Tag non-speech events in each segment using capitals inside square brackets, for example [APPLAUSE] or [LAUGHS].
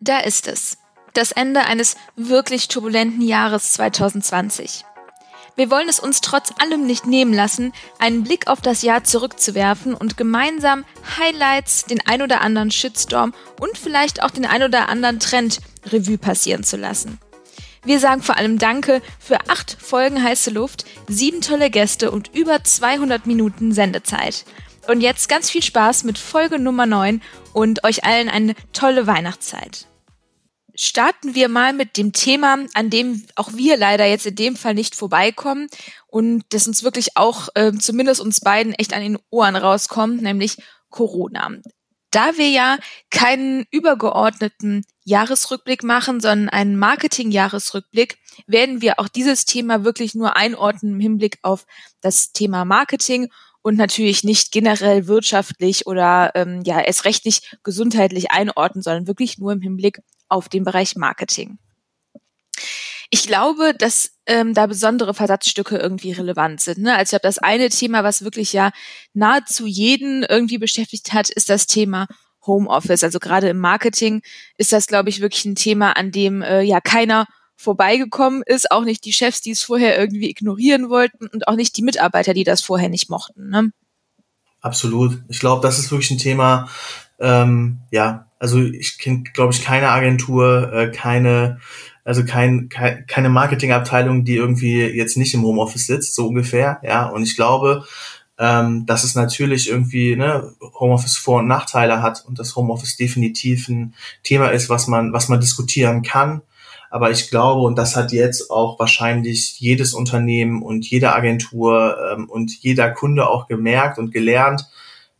Da ist es. Das Ende eines wirklich turbulenten Jahres 2020. Wir wollen es uns trotz allem nicht nehmen lassen, einen Blick auf das Jahr zurückzuwerfen und gemeinsam Highlights, den ein oder anderen Shitstorm und vielleicht auch den ein oder anderen Trend Revue passieren zu lassen. Wir sagen vor allem Danke für acht Folgen heiße Luft, sieben tolle Gäste und über 200 Minuten Sendezeit. Und jetzt ganz viel Spaß mit Folge Nummer 9 und euch allen eine tolle Weihnachtszeit. Starten wir mal mit dem Thema, an dem auch wir leider jetzt in dem Fall nicht vorbeikommen und das uns wirklich auch äh, zumindest uns beiden echt an den Ohren rauskommt, nämlich Corona. Da wir ja keinen übergeordneten Jahresrückblick machen, sondern einen Marketing-Jahresrückblick, werden wir auch dieses Thema wirklich nur einordnen im Hinblick auf das Thema Marketing und natürlich nicht generell wirtschaftlich oder ähm, ja erst rechtlich gesundheitlich einordnen, sondern wirklich nur im Hinblick auf den Bereich Marketing. Ich glaube, dass ähm, da besondere Versatzstücke irgendwie relevant sind. Ne? Also ich glaube, das eine Thema, was wirklich ja nahezu jeden irgendwie beschäftigt hat, ist das Thema Homeoffice. Also gerade im Marketing ist das, glaube ich, wirklich ein Thema, an dem äh, ja keiner vorbeigekommen ist, auch nicht die Chefs, die es vorher irgendwie ignorieren wollten und auch nicht die Mitarbeiter, die das vorher nicht mochten. Ne? Absolut. Ich glaube, das ist wirklich ein Thema, ähm, ja, also ich kenne, glaube ich, keine Agentur, äh, keine, also kein, kein, keine Marketingabteilung, die irgendwie jetzt nicht im Homeoffice sitzt, so ungefähr, ja. Und ich glaube, ähm, dass es natürlich irgendwie ne, Homeoffice Vor- und Nachteile hat und dass Homeoffice definitiv ein Thema ist, was man, was man diskutieren kann. Aber ich glaube, und das hat jetzt auch wahrscheinlich jedes Unternehmen und jede Agentur ähm, und jeder Kunde auch gemerkt und gelernt,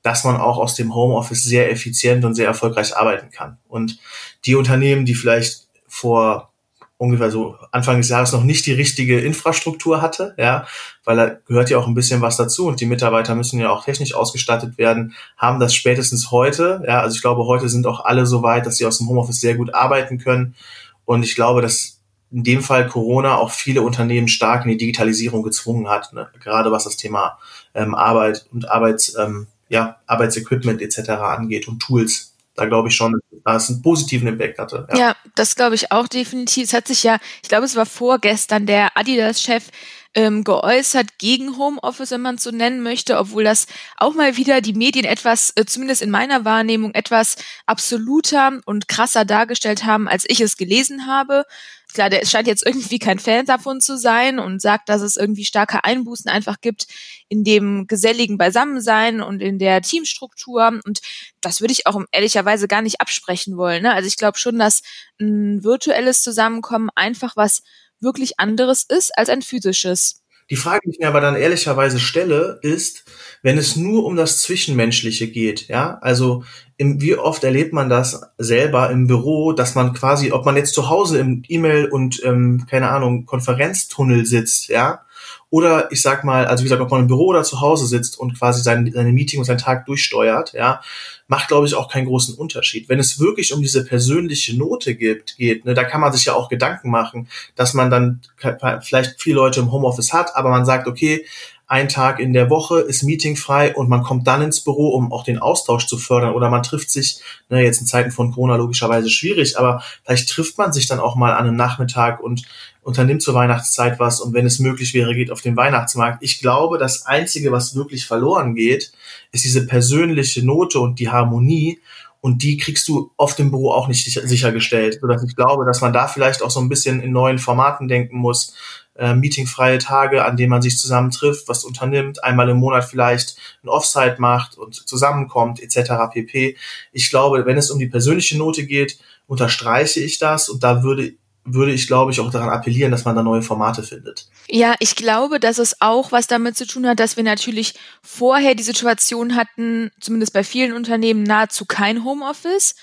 dass man auch aus dem Homeoffice sehr effizient und sehr erfolgreich arbeiten kann. Und die Unternehmen, die vielleicht vor ungefähr so Anfang des Jahres noch nicht die richtige Infrastruktur hatte, ja, weil da gehört ja auch ein bisschen was dazu und die Mitarbeiter müssen ja auch technisch ausgestattet werden, haben das spätestens heute, ja, also ich glaube, heute sind auch alle so weit, dass sie aus dem Homeoffice sehr gut arbeiten können und ich glaube, dass in dem Fall Corona auch viele Unternehmen stark in die Digitalisierung gezwungen hat, ne? gerade was das Thema ähm, Arbeit und Arbeits, ähm, ja, Arbeitsequipment etc. angeht und Tools. Da glaube ich schon, dass es einen positiven Impact hatte. Ja, ja das glaube ich auch definitiv. Es hat sich ja, ich glaube, es war vorgestern der Adidas-Chef ähm, geäußert gegen Homeoffice, wenn man es so nennen möchte, obwohl das auch mal wieder die Medien etwas, äh, zumindest in meiner Wahrnehmung, etwas absoluter und krasser dargestellt haben, als ich es gelesen habe. Klar, der scheint jetzt irgendwie kein Fan davon zu sein und sagt, dass es irgendwie starke Einbußen einfach gibt in dem geselligen Beisammensein und in der Teamstruktur. Und das würde ich auch ehrlicherweise gar nicht absprechen wollen. Ne? Also ich glaube schon, dass ein virtuelles Zusammenkommen einfach was wirklich anderes ist als ein physisches. Die Frage, die ich mir aber dann ehrlicherweise stelle, ist, wenn es nur um das Zwischenmenschliche geht, ja, also im, wie oft erlebt man das selber im Büro, dass man quasi, ob man jetzt zu Hause im E-Mail und ähm, keine Ahnung Konferenztunnel sitzt, ja, oder ich sag mal, also wie gesagt, ob man im Büro oder zu Hause sitzt und quasi sein, seine Meeting und seinen Tag durchsteuert, ja, macht, glaube ich, auch keinen großen Unterschied. Wenn es wirklich um diese persönliche Note gibt, geht, ne, da kann man sich ja auch Gedanken machen, dass man dann vielleicht viele Leute im Homeoffice hat, aber man sagt, okay, ein Tag in der Woche ist meetingfrei und man kommt dann ins Büro, um auch den Austausch zu fördern oder man trifft sich, ne, jetzt in Zeiten von Corona logischerweise schwierig, aber vielleicht trifft man sich dann auch mal an einem Nachmittag und unternimmt zur Weihnachtszeit was und wenn es möglich wäre, geht auf den Weihnachtsmarkt. Ich glaube, das Einzige, was wirklich verloren geht, ist diese persönliche Note und die Harmonie und die kriegst du oft im Büro auch nicht sichergestellt, sodass ich glaube, dass man da vielleicht auch so ein bisschen in neuen Formaten denken muss, äh, meetingfreie Tage, an denen man sich zusammen trifft, was unternimmt, einmal im Monat vielleicht ein Offsite macht und zusammenkommt, etc. pp. Ich glaube, wenn es um die persönliche Note geht, unterstreiche ich das und da würde würde ich, glaube ich, auch daran appellieren, dass man da neue Formate findet. Ja, ich glaube, dass es auch was damit zu tun hat, dass wir natürlich vorher die Situation hatten, zumindest bei vielen Unternehmen, nahezu kein Homeoffice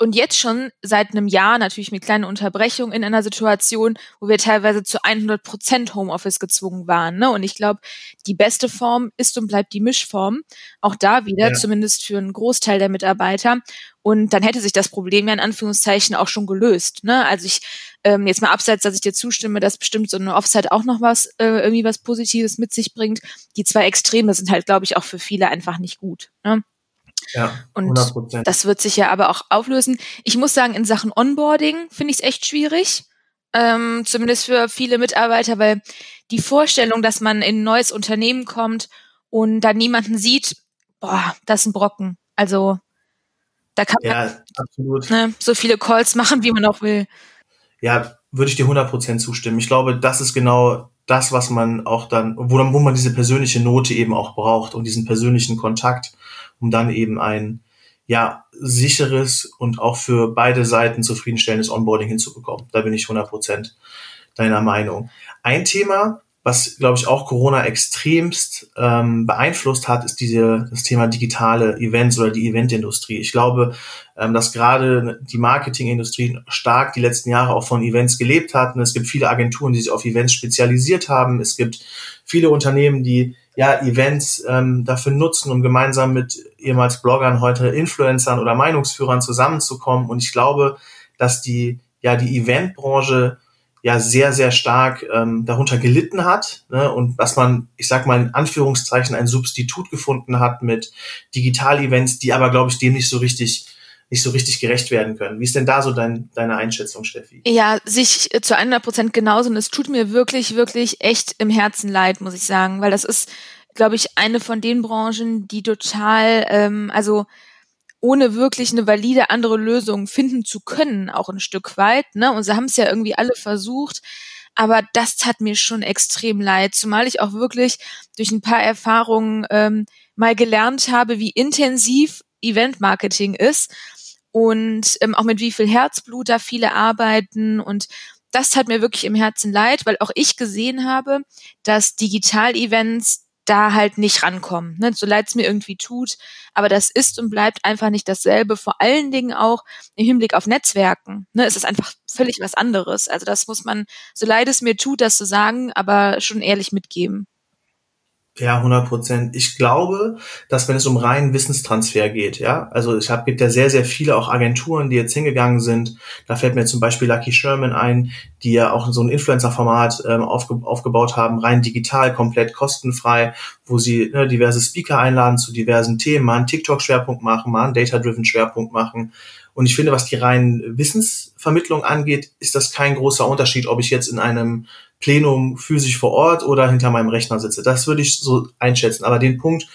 und jetzt schon seit einem Jahr natürlich mit kleinen Unterbrechungen in einer Situation, wo wir teilweise zu 100 Prozent Homeoffice gezwungen waren. Ne? Und ich glaube, die beste Form ist und bleibt die Mischform. Auch da wieder, ja. zumindest für einen Großteil der Mitarbeiter. Und dann hätte sich das Problem ja in Anführungszeichen auch schon gelöst. Ne? Also ich ähm, jetzt mal abseits, dass ich dir zustimme, dass bestimmt so eine Offside auch noch was äh, irgendwie was Positives mit sich bringt. Die zwei Extreme sind halt, glaube ich, auch für viele einfach nicht gut. Ne? Ja, 100%. Und das wird sich ja aber auch auflösen. Ich muss sagen, in Sachen Onboarding finde ich es echt schwierig. Ähm, zumindest für viele Mitarbeiter, weil die Vorstellung, dass man in ein neues Unternehmen kommt und da niemanden sieht, boah, das ist ein Brocken. Also da kann ja, man ne, so viele Calls machen, wie man auch will. Ja, würde ich dir 100% zustimmen. Ich glaube, das ist genau das, was man auch dann, wo, wo man diese persönliche Note eben auch braucht und diesen persönlichen Kontakt, um dann eben ein ja sicheres und auch für beide Seiten zufriedenstellendes Onboarding hinzubekommen. Da bin ich 100% deiner Meinung. Ein Thema, was, glaube ich, auch Corona extremst ähm, beeinflusst hat, ist diese, das Thema digitale Events oder die Eventindustrie. Ich glaube, ähm, dass gerade die Marketingindustrie stark die letzten Jahre auch von Events gelebt hat. Und es gibt viele Agenturen, die sich auf Events spezialisiert haben. Es gibt viele Unternehmen, die ja Events ähm, dafür nutzen, um gemeinsam mit ehemals Bloggern, heute Influencern oder Meinungsführern zusammenzukommen. Und ich glaube, dass die ja die Eventbranche ja sehr, sehr stark ähm, darunter gelitten hat ne? und dass man, ich sag mal in Anführungszeichen, ein Substitut gefunden hat mit Digital-Events, die aber, glaube ich, dem nicht so richtig nicht so richtig gerecht werden können. Wie ist denn da so dein, deine Einschätzung, Steffi? Ja, sich zu 100 Prozent genauso. Und es tut mir wirklich, wirklich echt im Herzen leid, muss ich sagen, weil das ist, glaube ich, eine von den Branchen, die total, ähm, also ohne wirklich eine valide andere Lösung finden zu können, auch ein Stück weit. Ne? Und sie haben es ja irgendwie alle versucht. Aber das tat mir schon extrem leid, zumal ich auch wirklich durch ein paar Erfahrungen ähm, mal gelernt habe, wie intensiv Event-Marketing ist und ähm, auch mit wie viel Herzblut da viele arbeiten und das tat mir wirklich im Herzen leid, weil auch ich gesehen habe, dass Digital-Events da halt nicht rankommen, ne? so leid es mir irgendwie tut. Aber das ist und bleibt einfach nicht dasselbe, vor allen Dingen auch im Hinblick auf Netzwerken. Ne? Es ist einfach völlig was anderes. Also das muss man, so leid es mir tut, das zu sagen, aber schon ehrlich mitgeben. Ja, 100 Prozent. Ich glaube, dass wenn es um reinen Wissenstransfer geht, ja, also ich habe gibt ja sehr, sehr viele auch Agenturen, die jetzt hingegangen sind. Da fällt mir zum Beispiel Lucky Sherman ein, die ja auch so ein Influencer-Format ähm, aufge aufgebaut haben, rein digital, komplett kostenfrei, wo sie ne, diverse Speaker einladen zu diversen Themen, mal einen TikTok-Schwerpunkt machen, mal einen Data-Driven-Schwerpunkt machen. Und ich finde, was die reinen Wissensvermittlung angeht, ist das kein großer Unterschied, ob ich jetzt in einem Plenum physisch vor Ort oder hinter meinem Rechner sitze. Das würde ich so einschätzen. Aber den Punkt,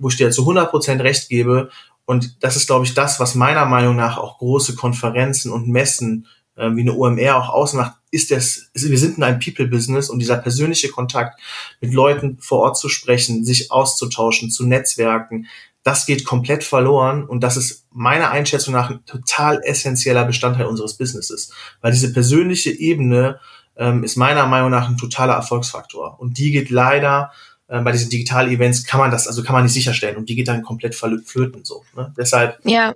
wo ich dir zu 100 Prozent recht gebe, und das ist, glaube ich, das, was meiner Meinung nach auch große Konferenzen und Messen äh, wie eine OMR auch ausmacht, ist das, wir sind in einem People-Business und dieser persönliche Kontakt mit Leuten vor Ort zu sprechen, sich auszutauschen, zu Netzwerken, das geht komplett verloren und das ist meiner Einschätzung nach ein total essentieller Bestandteil unseres Businesses, weil diese persönliche Ebene ähm, ist meiner Meinung nach ein totaler Erfolgsfaktor. Und die geht leider äh, bei diesen Digital-Events kann man das, also kann man nicht sicherstellen und die geht dann komplett flöten so. Ne? Deshalb ja.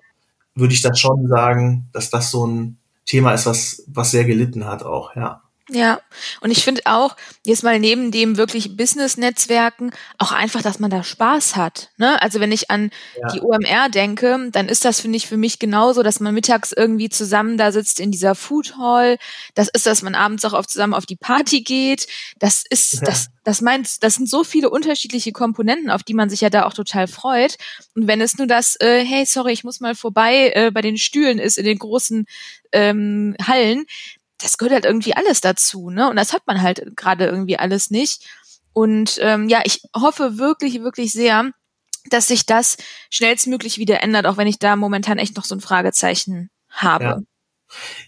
würde ich dann schon sagen, dass das so ein Thema ist, was, was sehr gelitten hat auch, ja. Ja, und ich finde auch, jetzt mal neben dem wirklich Business-Netzwerken, auch einfach, dass man da Spaß hat. Ne? Also wenn ich an ja. die OMR denke, dann ist das, finde ich, für mich genauso, dass man mittags irgendwie zusammen da sitzt in dieser Food Hall. Das ist, dass man abends auch auf, zusammen auf die Party geht. Das ist, ja. das, das meint, das sind so viele unterschiedliche Komponenten, auf die man sich ja da auch total freut. Und wenn es nur das, äh, hey, sorry, ich muss mal vorbei äh, bei den Stühlen ist in den großen ähm, Hallen, das gehört halt irgendwie alles dazu, ne? Und das hat man halt gerade irgendwie alles nicht. Und ähm, ja, ich hoffe wirklich, wirklich sehr, dass sich das schnellstmöglich wieder ändert, auch wenn ich da momentan echt noch so ein Fragezeichen habe. Ja,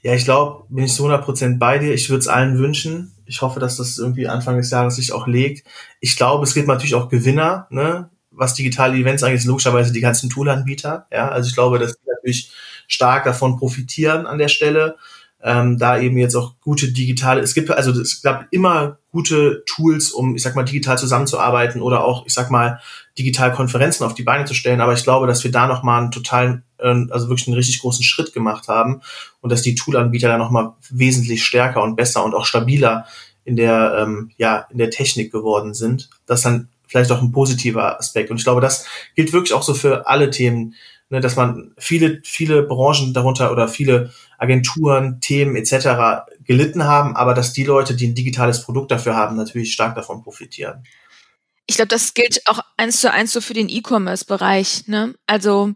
ja ich glaube, bin ich zu 100% bei dir. Ich würde es allen wünschen. Ich hoffe, dass das irgendwie Anfang des Jahres sich auch legt. Ich glaube, es gibt natürlich auch Gewinner, ne? was digitale Events angeht, logischerweise die ganzen Toolanbieter. Ja, also ich glaube, dass die natürlich stark davon profitieren an der Stelle ähm, da eben jetzt auch gute digitale, es gibt also es gab immer gute Tools, um, ich sag mal, digital zusammenzuarbeiten oder auch, ich sag mal, digital Konferenzen auf die Beine zu stellen. Aber ich glaube, dass wir da nochmal einen totalen, äh, also wirklich einen richtig großen Schritt gemacht haben und dass die Toolanbieter da nochmal wesentlich stärker und besser und auch stabiler in der, ähm, ja, in der Technik geworden sind. Das ist dann vielleicht auch ein positiver Aspekt. Und ich glaube, das gilt wirklich auch so für alle Themen, ne, dass man viele, viele Branchen darunter oder viele Agenturen, Themen etc. gelitten haben, aber dass die Leute, die ein digitales Produkt dafür haben, natürlich stark davon profitieren. Ich glaube, das gilt auch eins zu eins so für den E-Commerce-Bereich. Ne? Also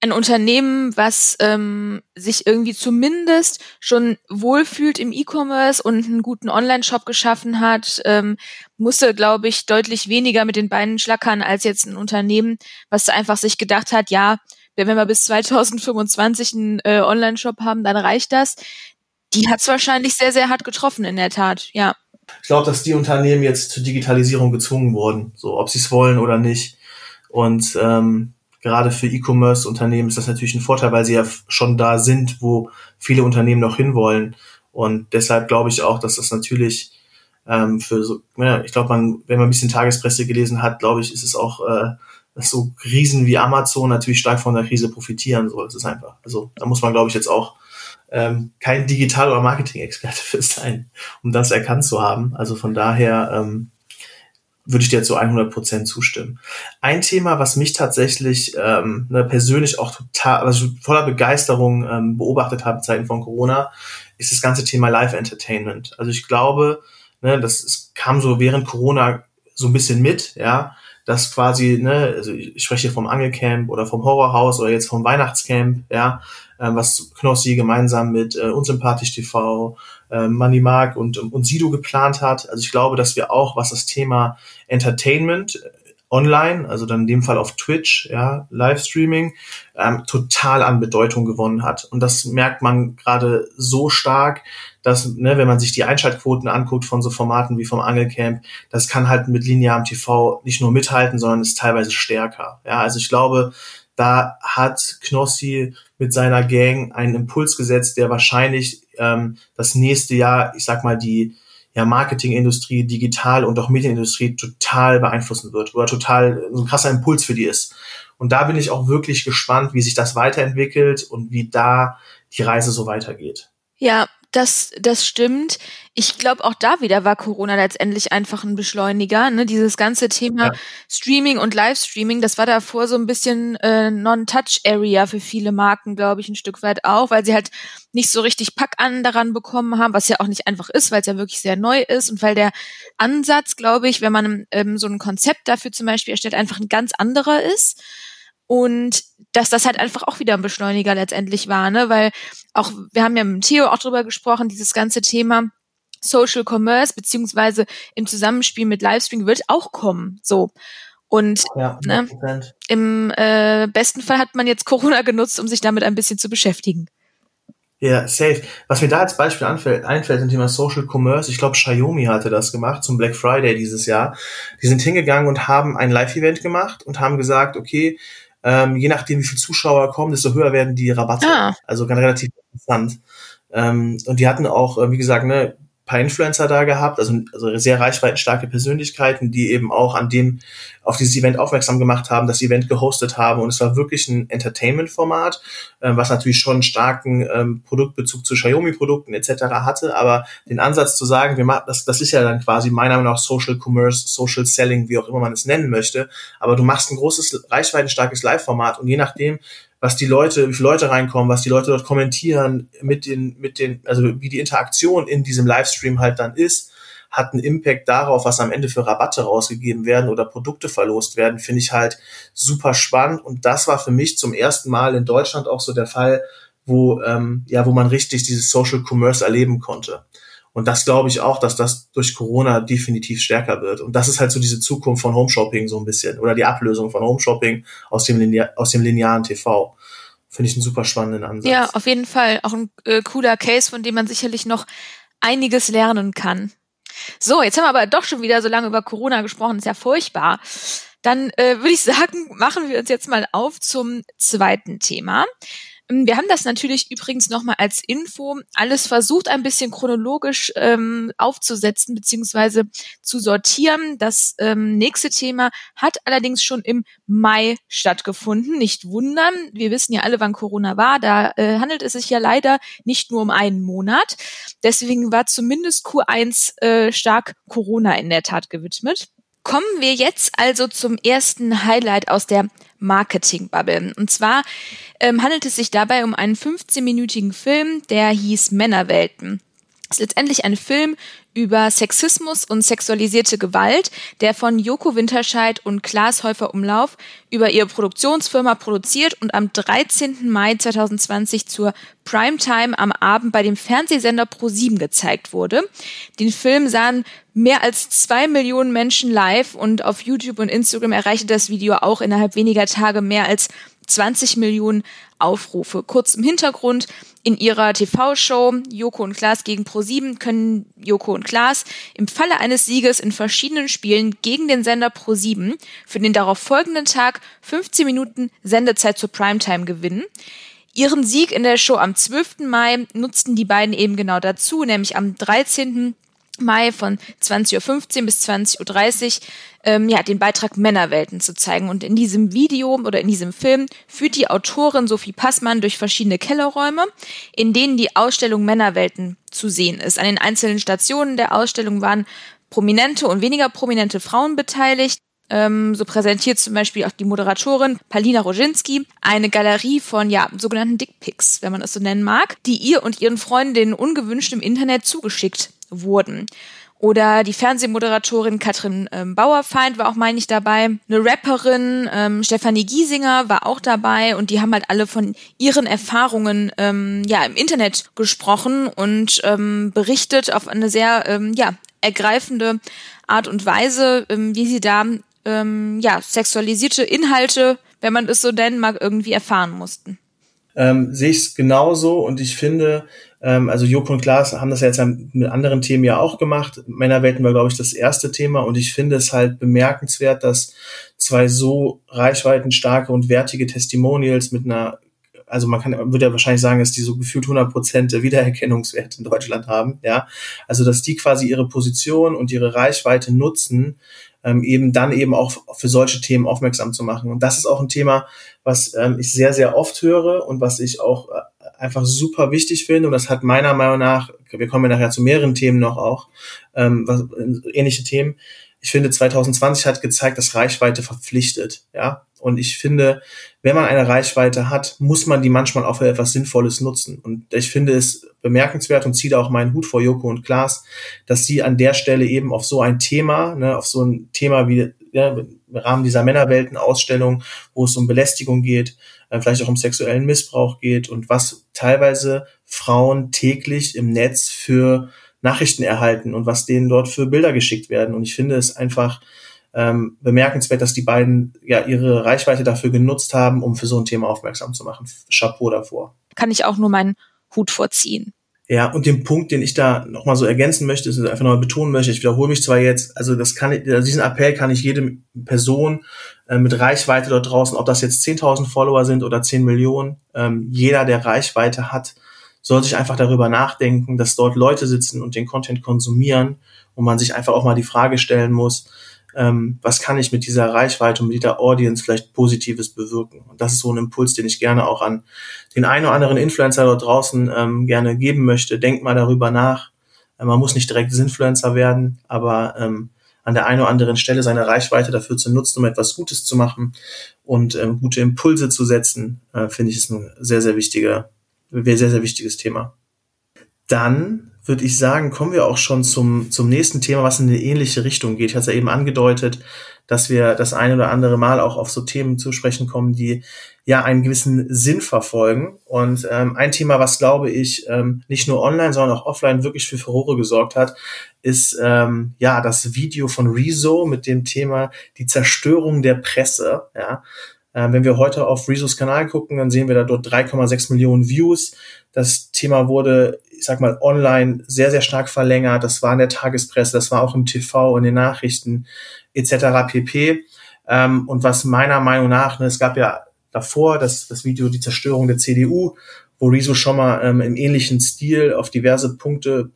ein Unternehmen, was ähm, sich irgendwie zumindest schon wohlfühlt im E-Commerce und einen guten Online-Shop geschaffen hat, ähm, musste, glaube ich, deutlich weniger mit den Beinen schlackern als jetzt ein Unternehmen, was einfach sich gedacht hat, ja, wenn wir bis 2025 einen äh, Online-Shop haben, dann reicht das. Die hat es wahrscheinlich sehr, sehr hart getroffen, in der Tat, ja. Ich glaube, dass die Unternehmen jetzt zur Digitalisierung gezwungen wurden, so ob sie es wollen oder nicht. Und ähm, gerade für E-Commerce-Unternehmen ist das natürlich ein Vorteil, weil sie ja schon da sind, wo viele Unternehmen noch hinwollen. Und deshalb glaube ich auch, dass das natürlich ähm, für so, ja, ich glaube, man, wenn man ein bisschen Tagespresse gelesen hat, glaube ich, ist es auch, äh, dass so Riesen wie Amazon natürlich stark von der Krise profitieren. So, das ist einfach. Also da muss man, glaube ich, jetzt auch ähm, kein Digital- oder Marketing-Experte [LAUGHS] für sein, um das erkannt zu haben. Also von daher ähm, würde ich dir zu 100 Prozent zustimmen. Ein Thema, was mich tatsächlich ähm, ne, persönlich auch total, also voller Begeisterung ähm, beobachtet habe in Zeiten von Corona, ist das ganze Thema Live-Entertainment. Also ich glaube, ne, das es kam so während Corona so ein bisschen mit, ja, dass quasi, ne, also ich spreche hier vom Angelcamp oder vom Horrorhaus oder jetzt vom Weihnachtscamp, ja, äh, was Knossi gemeinsam mit äh, Unsympathisch TV, äh, Money Mark und, und Sido geplant hat. Also ich glaube, dass wir auch, was das Thema Entertainment äh, online, also dann in dem Fall auf Twitch, ja, Livestreaming, ähm, total an Bedeutung gewonnen hat. Und das merkt man gerade so stark, dass, ne, wenn man sich die Einschaltquoten anguckt von so Formaten wie vom Angelcamp, das kann halt mit linearem TV nicht nur mithalten, sondern ist teilweise stärker. Ja, also ich glaube, da hat Knossi mit seiner Gang einen Impuls gesetzt, der wahrscheinlich ähm, das nächste Jahr, ich sag mal, die ja, Marketingindustrie, Digital- und auch Medienindustrie total beeinflussen wird oder total so ein krasser Impuls für die ist. Und da bin ich auch wirklich gespannt, wie sich das weiterentwickelt und wie da die Reise so weitergeht. Ja, das, das stimmt. Ich glaube, auch da wieder war Corona letztendlich einfach ein Beschleuniger. Ne? Dieses ganze Thema ja. Streaming und Livestreaming, das war davor so ein bisschen äh, Non-Touch-Area für viele Marken, glaube ich, ein Stück weit auch, weil sie halt nicht so richtig Pack an daran bekommen haben, was ja auch nicht einfach ist, weil es ja wirklich sehr neu ist und weil der Ansatz, glaube ich, wenn man ähm, so ein Konzept dafür zum Beispiel erstellt, einfach ein ganz anderer ist. Und dass das halt einfach auch wieder ein Beschleuniger letztendlich war, ne? Weil auch, wir haben ja mit Theo auch drüber gesprochen, dieses ganze Thema Social Commerce, beziehungsweise im Zusammenspiel mit Livestream wird auch kommen. So. Und ja, ne, im äh, besten Fall hat man jetzt Corona genutzt, um sich damit ein bisschen zu beschäftigen. Ja, safe. Was mir da als Beispiel anfällt, einfällt im Thema Social Commerce, ich glaube Xiaomi hatte das gemacht zum Black Friday dieses Jahr. Die sind hingegangen und haben ein Live-Event gemacht und haben gesagt, okay, ähm, je nachdem, wie viele Zuschauer kommen, desto höher werden die Rabatte. Ah. Also ganz relativ interessant. Ähm, und die hatten auch, äh, wie gesagt, ne, paar Influencer da gehabt, also, also sehr reichweitenstarke Persönlichkeiten, die eben auch an dem, auf dieses Event aufmerksam gemacht haben, das Event gehostet haben und es war wirklich ein Entertainment-Format, äh, was natürlich schon einen starken ähm, Produktbezug zu Xiaomi-Produkten etc. hatte, aber den Ansatz zu sagen, wir machen, das, das ist ja dann quasi meiner Meinung nach Social Commerce, Social Selling, wie auch immer man es nennen möchte, aber du machst ein großes, reichweitenstarkes Live-Format und je nachdem, was die Leute, wie viele Leute reinkommen, was die Leute dort kommentieren, mit den, mit den, also wie die Interaktion in diesem Livestream halt dann ist, hat einen Impact darauf, was am Ende für Rabatte rausgegeben werden oder Produkte verlost werden, finde ich halt super spannend. Und das war für mich zum ersten Mal in Deutschland auch so der Fall, wo, ähm, ja, wo man richtig dieses Social Commerce erleben konnte. Und das glaube ich auch, dass das durch Corona definitiv stärker wird. Und das ist halt so diese Zukunft von Home Shopping so ein bisschen oder die Ablösung von Home Shopping aus dem, Linear, aus dem linearen TV. Finde ich einen super spannenden Ansatz. Ja, auf jeden Fall. Auch ein äh, cooler Case, von dem man sicherlich noch einiges lernen kann. So, jetzt haben wir aber doch schon wieder so lange über Corona gesprochen. Ist ja furchtbar. Dann äh, würde ich sagen, machen wir uns jetzt mal auf zum zweiten Thema. Ähm, wir haben das natürlich übrigens nochmal als Info alles versucht, ein bisschen chronologisch ähm, aufzusetzen beziehungsweise zu sortieren. Das ähm, nächste Thema hat allerdings schon im Mai stattgefunden. Nicht wundern, wir wissen ja alle, wann Corona war. Da äh, handelt es sich ja leider nicht nur um einen Monat. Deswegen war zumindest Q1 äh, stark Corona in der Tat gewidmet. Kommen wir jetzt also zum ersten Highlight aus der Marketing-Bubble. Und zwar ähm, handelt es sich dabei um einen 15-minütigen Film, der hieß Männerwelten. ist letztendlich ein Film über Sexismus und sexualisierte Gewalt, der von Joko Winterscheid und Klaas Häufer Umlauf über ihre Produktionsfirma produziert und am 13. Mai 2020 zur Primetime am Abend bei dem Fernsehsender Pro7 gezeigt wurde. Den Film sahen mehr als zwei Millionen Menschen live und auf YouTube und Instagram erreichte das Video auch innerhalb weniger Tage mehr als 20 Millionen Aufrufe. Kurz im Hintergrund, in ihrer TV-Show Joko und Klaas gegen Pro7 können Joko und Klaas im Falle eines Sieges in verschiedenen Spielen gegen den Sender Pro7 für den darauf folgenden Tag 15 Minuten Sendezeit zur Primetime gewinnen. Ihren Sieg in der Show am 12. Mai nutzten die beiden eben genau dazu, nämlich am 13. Mai von 20.15 Uhr bis 20.30 Uhr ähm, ja, den Beitrag Männerwelten zu zeigen. Und in diesem Video oder in diesem Film führt die Autorin Sophie Passmann durch verschiedene Kellerräume, in denen die Ausstellung Männerwelten zu sehen ist. An den einzelnen Stationen der Ausstellung waren prominente und weniger prominente Frauen beteiligt. Ähm, so präsentiert zum Beispiel auch die Moderatorin Palina Roginski eine Galerie von ja sogenannten Dickpics, wenn man es so nennen mag, die ihr und ihren Freundinnen ungewünscht im Internet zugeschickt wurden. Oder die Fernsehmoderatorin Katrin ähm, Bauerfeind war auch, meine ich, dabei. Eine Rapperin, ähm, Stefanie Giesinger, war auch dabei und die haben halt alle von ihren Erfahrungen ähm, ja im Internet gesprochen und ähm, berichtet auf eine sehr ähm, ja ergreifende Art und Weise, ähm, wie sie da ähm, ja sexualisierte Inhalte, wenn man es so nennen mag, irgendwie erfahren mussten. Ähm, sehe ich es genauso und ich finde, ähm, also Joko und Klaas haben das ja jetzt mit anderen Themen ja auch gemacht. Männerwelten war, glaube ich, das erste Thema und ich finde es halt bemerkenswert, dass zwei so reichweitenstarke und wertige Testimonials mit einer also man kann, würde ja wahrscheinlich sagen, dass die so gefühlt 100 Prozent Wiedererkennungswert in Deutschland haben, ja. Also, dass die quasi ihre Position und ihre Reichweite nutzen, ähm, eben dann eben auch für solche Themen aufmerksam zu machen. Und das ist auch ein Thema, was ähm, ich sehr, sehr oft höre und was ich auch äh, einfach super wichtig finde. Und das hat meiner Meinung nach, wir kommen ja nachher zu mehreren Themen noch auch, ähm, was, ähnliche Themen. Ich finde, 2020 hat gezeigt, dass Reichweite verpflichtet, ja. Und ich finde, wenn man eine Reichweite hat, muss man die manchmal auch für etwas Sinnvolles nutzen. Und ich finde es bemerkenswert und ziehe da auch meinen Hut vor Joko und Klaas, dass sie an der Stelle eben auf so ein Thema, ne, auf so ein Thema wie ja, im Rahmen dieser Männerwelten-Ausstellung, wo es um Belästigung geht, vielleicht auch um sexuellen Missbrauch geht und was teilweise Frauen täglich im Netz für Nachrichten erhalten und was denen dort für Bilder geschickt werden. Und ich finde es einfach ähm, bemerkenswert, dass die beiden ja ihre Reichweite dafür genutzt haben, um für so ein Thema aufmerksam zu machen. Chapeau davor. Kann ich auch nur meinen Hut vorziehen. Ja, und den Punkt, den ich da nochmal so ergänzen möchte, ist einfach nochmal betonen möchte, ich wiederhole mich zwar jetzt, also das kann ich, diesen Appell kann ich jede Person äh, mit Reichweite dort draußen, ob das jetzt 10.000 Follower sind oder 10 Millionen, ähm, jeder, der Reichweite hat, soll sich einfach darüber nachdenken, dass dort Leute sitzen und den Content konsumieren und man sich einfach auch mal die Frage stellen muss, ähm, was kann ich mit dieser Reichweite und mit dieser Audience vielleicht Positives bewirken. Und das ist so ein Impuls, den ich gerne auch an den einen oder anderen Influencer dort draußen ähm, gerne geben möchte. Denkt mal darüber nach. Äh, man muss nicht direkt Influencer werden, aber ähm, an der einen oder anderen Stelle seine Reichweite dafür zu nutzen, um etwas Gutes zu machen und ähm, gute Impulse zu setzen, äh, finde ich ist ein sehr, sehr wichtiger, sehr, sehr wichtiges Thema. Dann würde ich sagen, kommen wir auch schon zum, zum nächsten Thema, was in eine ähnliche Richtung geht. Ich hatte es ja eben angedeutet, dass wir das eine oder andere Mal auch auf so Themen zu sprechen kommen, die ja einen gewissen Sinn verfolgen. Und ähm, ein Thema, was glaube ich ähm, nicht nur online, sondern auch offline wirklich für Furore gesorgt hat, ist ähm, ja das Video von Rezo mit dem Thema die Zerstörung der Presse. Ja, ähm, wenn wir heute auf Rezos Kanal gucken, dann sehen wir da dort 3,6 Millionen Views. Das Thema wurde ich sag mal, online sehr, sehr stark verlängert. Das war in der Tagespresse, das war auch im TV, in den Nachrichten etc. pp. Ähm, und was meiner Meinung nach, ne, es gab ja davor das, das Video Die Zerstörung der CDU, wo Riso schon mal ähm, im ähnlichen Stil auf diverse Punkte,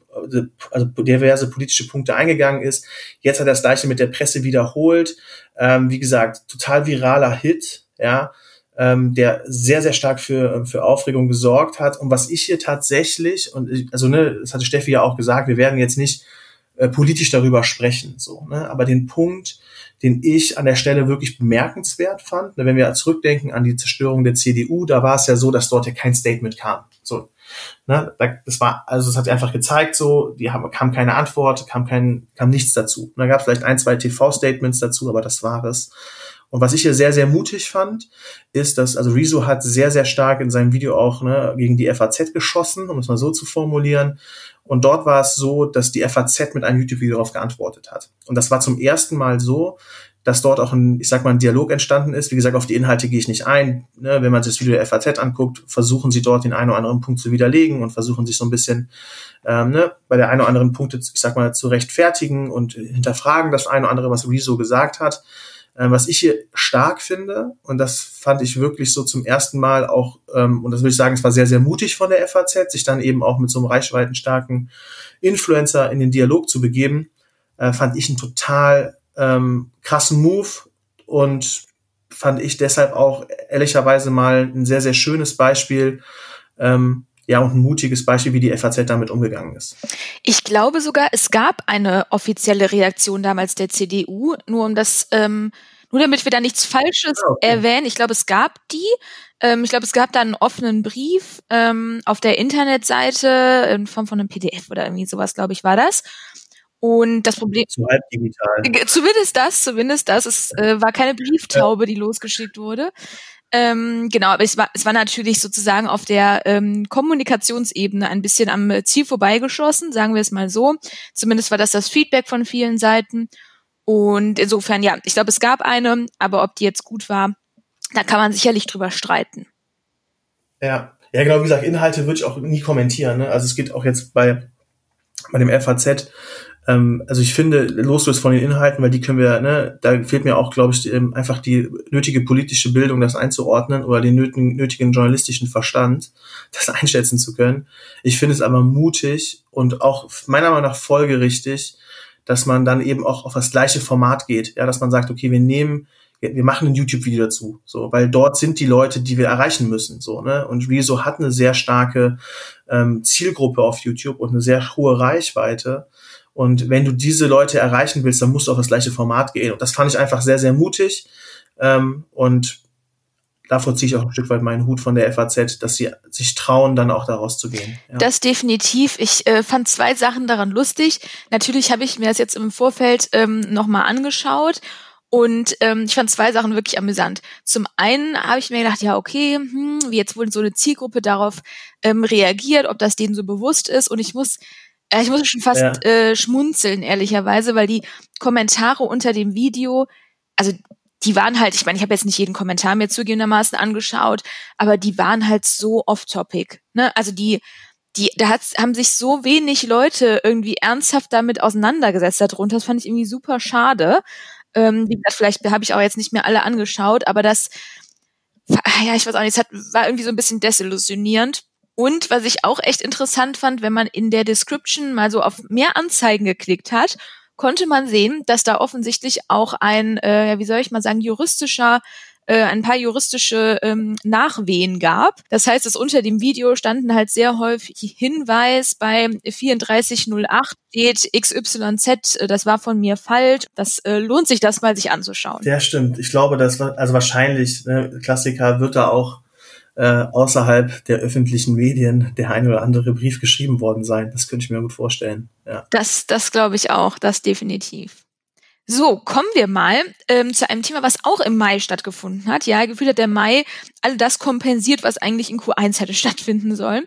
also diverse politische Punkte eingegangen ist. Jetzt hat er das gleiche mit der Presse wiederholt. Ähm, wie gesagt, total viraler Hit, ja ähm, der sehr, sehr stark für, ähm, für Aufregung gesorgt hat. Und was ich hier tatsächlich, und ich, also ne, das hatte Steffi ja auch gesagt, wir werden jetzt nicht äh, politisch darüber sprechen, so, ne? Aber den Punkt, den ich an der Stelle wirklich bemerkenswert fand, ne, wenn wir zurückdenken an die Zerstörung der CDU, da war es ja so, dass dort ja kein Statement kam. So, Ne, das war, also es hat einfach gezeigt, so, die haben, kam keine Antwort, kam kein, kam nichts dazu. Da gab es vielleicht ein, zwei TV-Statements dazu, aber das war es. Und was ich hier sehr, sehr mutig fand, ist, dass, also Rezo hat sehr, sehr stark in seinem Video auch ne, gegen die FAZ geschossen, um es mal so zu formulieren. Und dort war es so, dass die FAZ mit einem YouTube-Video darauf geantwortet hat. Und das war zum ersten Mal so, dass dort auch ein, ich sag mal, ein Dialog entstanden ist. Wie gesagt, auf die Inhalte gehe ich nicht ein. Ne, wenn man sich das Video der FAZ anguckt, versuchen sie dort den einen oder anderen Punkt zu widerlegen und versuchen sich so ein bisschen ähm, ne, bei der einen oder anderen Punkte, ich sag mal, zu rechtfertigen und hinterfragen das eine oder andere, was Rezo gesagt hat. Ähm, was ich hier stark finde, und das fand ich wirklich so zum ersten Mal auch, ähm, und das würde ich sagen, es war sehr, sehr mutig von der FAZ, sich dann eben auch mit so einem reichweitenstarken Influencer in den Dialog zu begeben, äh, fand ich einen total ähm, krassen Move und fand ich deshalb auch ehrlicherweise mal ein sehr, sehr schönes Beispiel, ähm, ja, und ein mutiges Beispiel, wie die FAZ damit umgegangen ist. Ich glaube sogar, es gab eine offizielle Reaktion damals der CDU, nur um das, ähm, nur damit wir da nichts Falsches ah, okay. erwähnen. Ich glaube, es gab die. Ähm, ich glaube, es gab da einen offenen Brief ähm, auf der Internetseite in Form von einem PDF oder irgendwie sowas, glaube ich, war das. Und das Problem. Zu halb digital. Zumindest das, zumindest das. Es äh, war keine Brieftaube, die losgeschickt wurde. Ähm, genau, aber es war, es war natürlich sozusagen auf der ähm, Kommunikationsebene ein bisschen am Ziel vorbeigeschossen, sagen wir es mal so. Zumindest war das das Feedback von vielen Seiten. Und insofern, ja, ich glaube, es gab eine, aber ob die jetzt gut war, da kann man sicherlich drüber streiten. Ja, ja, genau, wie gesagt, Inhalte würde ich auch nie kommentieren. Ne? Also es geht auch jetzt bei, bei dem FAZ ähm, also ich finde, losgelöst von den Inhalten, weil die können wir, ne, da fehlt mir auch, glaube ich, ähm, einfach die nötige politische Bildung, das einzuordnen oder den nötigen, nötigen journalistischen Verstand, [LAUGHS] das einschätzen zu können. Ich finde es aber mutig und auch meiner Meinung nach folgerichtig, dass man dann eben auch auf das gleiche Format geht, ja, dass man sagt, okay, wir nehmen wir machen ein YouTube-Video dazu, so, weil dort sind die Leute, die wir erreichen müssen, so, ne? Und Rezo hat eine sehr starke ähm, Zielgruppe auf YouTube und eine sehr hohe Reichweite. Und wenn du diese Leute erreichen willst, dann musst du auf das gleiche Format gehen. Und das fand ich einfach sehr, sehr mutig. Ähm, und davor ziehe ich auch ein Stück weit meinen Hut von der FAZ, dass sie sich trauen, dann auch da rauszugehen. Ja. Das definitiv. Ich äh, fand zwei Sachen daran lustig. Natürlich habe ich mir das jetzt im Vorfeld ähm, nochmal angeschaut. Und ähm, ich fand zwei Sachen wirklich amüsant. Zum einen habe ich mir gedacht, ja, okay, hm, wie jetzt wohl so eine Zielgruppe darauf ähm, reagiert, ob das denen so bewusst ist. Und ich muss ich muss schon fast ja. äh, schmunzeln, ehrlicherweise, weil die Kommentare unter dem Video, also die waren halt, ich meine, ich habe jetzt nicht jeden Kommentar mir zugegebenermaßen angeschaut, aber die waren halt so off-topic. Ne? Also die, die, da hat's, haben sich so wenig Leute irgendwie ernsthaft damit auseinandergesetzt darunter. Das fand ich irgendwie super schade. Ähm, wie gesagt, vielleicht habe ich auch jetzt nicht mehr alle angeschaut, aber das, ja, ich weiß auch nicht, es hat, war irgendwie so ein bisschen desillusionierend. Und was ich auch echt interessant fand, wenn man in der Description mal so auf mehr Anzeigen geklickt hat, konnte man sehen, dass da offensichtlich auch ein, äh, wie soll ich mal sagen, juristischer äh, ein paar juristische ähm, Nachwehen gab. Das heißt, dass unter dem Video standen halt sehr häufig Hinweis bei 3408 steht XYZ, das war von mir falsch. Das äh, lohnt sich, das mal sich anzuschauen. Ja, stimmt. Ich glaube, das war, also wahrscheinlich, ne, Klassiker wird da auch äh, außerhalb der öffentlichen Medien der ein oder andere Brief geschrieben worden sein. Das könnte ich mir gut vorstellen. Ja. Das, das glaube ich auch, das definitiv. So, kommen wir mal ähm, zu einem Thema, was auch im Mai stattgefunden hat. Ja, gefühlt hat der Mai all das kompensiert, was eigentlich in Q1 hätte [LAUGHS] stattfinden sollen.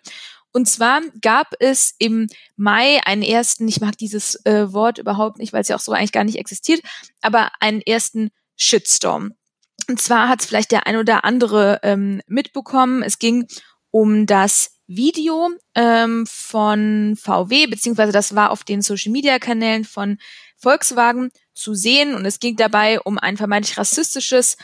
Und zwar gab es im Mai einen ersten, ich mag dieses äh, Wort überhaupt nicht, weil es ja auch so eigentlich gar nicht existiert, aber einen ersten Shitstorm. Und zwar hat es vielleicht der ein oder andere ähm, mitbekommen. Es ging um das Video ähm, von VW, beziehungsweise das war auf den Social-Media-Kanälen von Volkswagen zu sehen. Und es ging dabei um ein vermeintlich rassistisches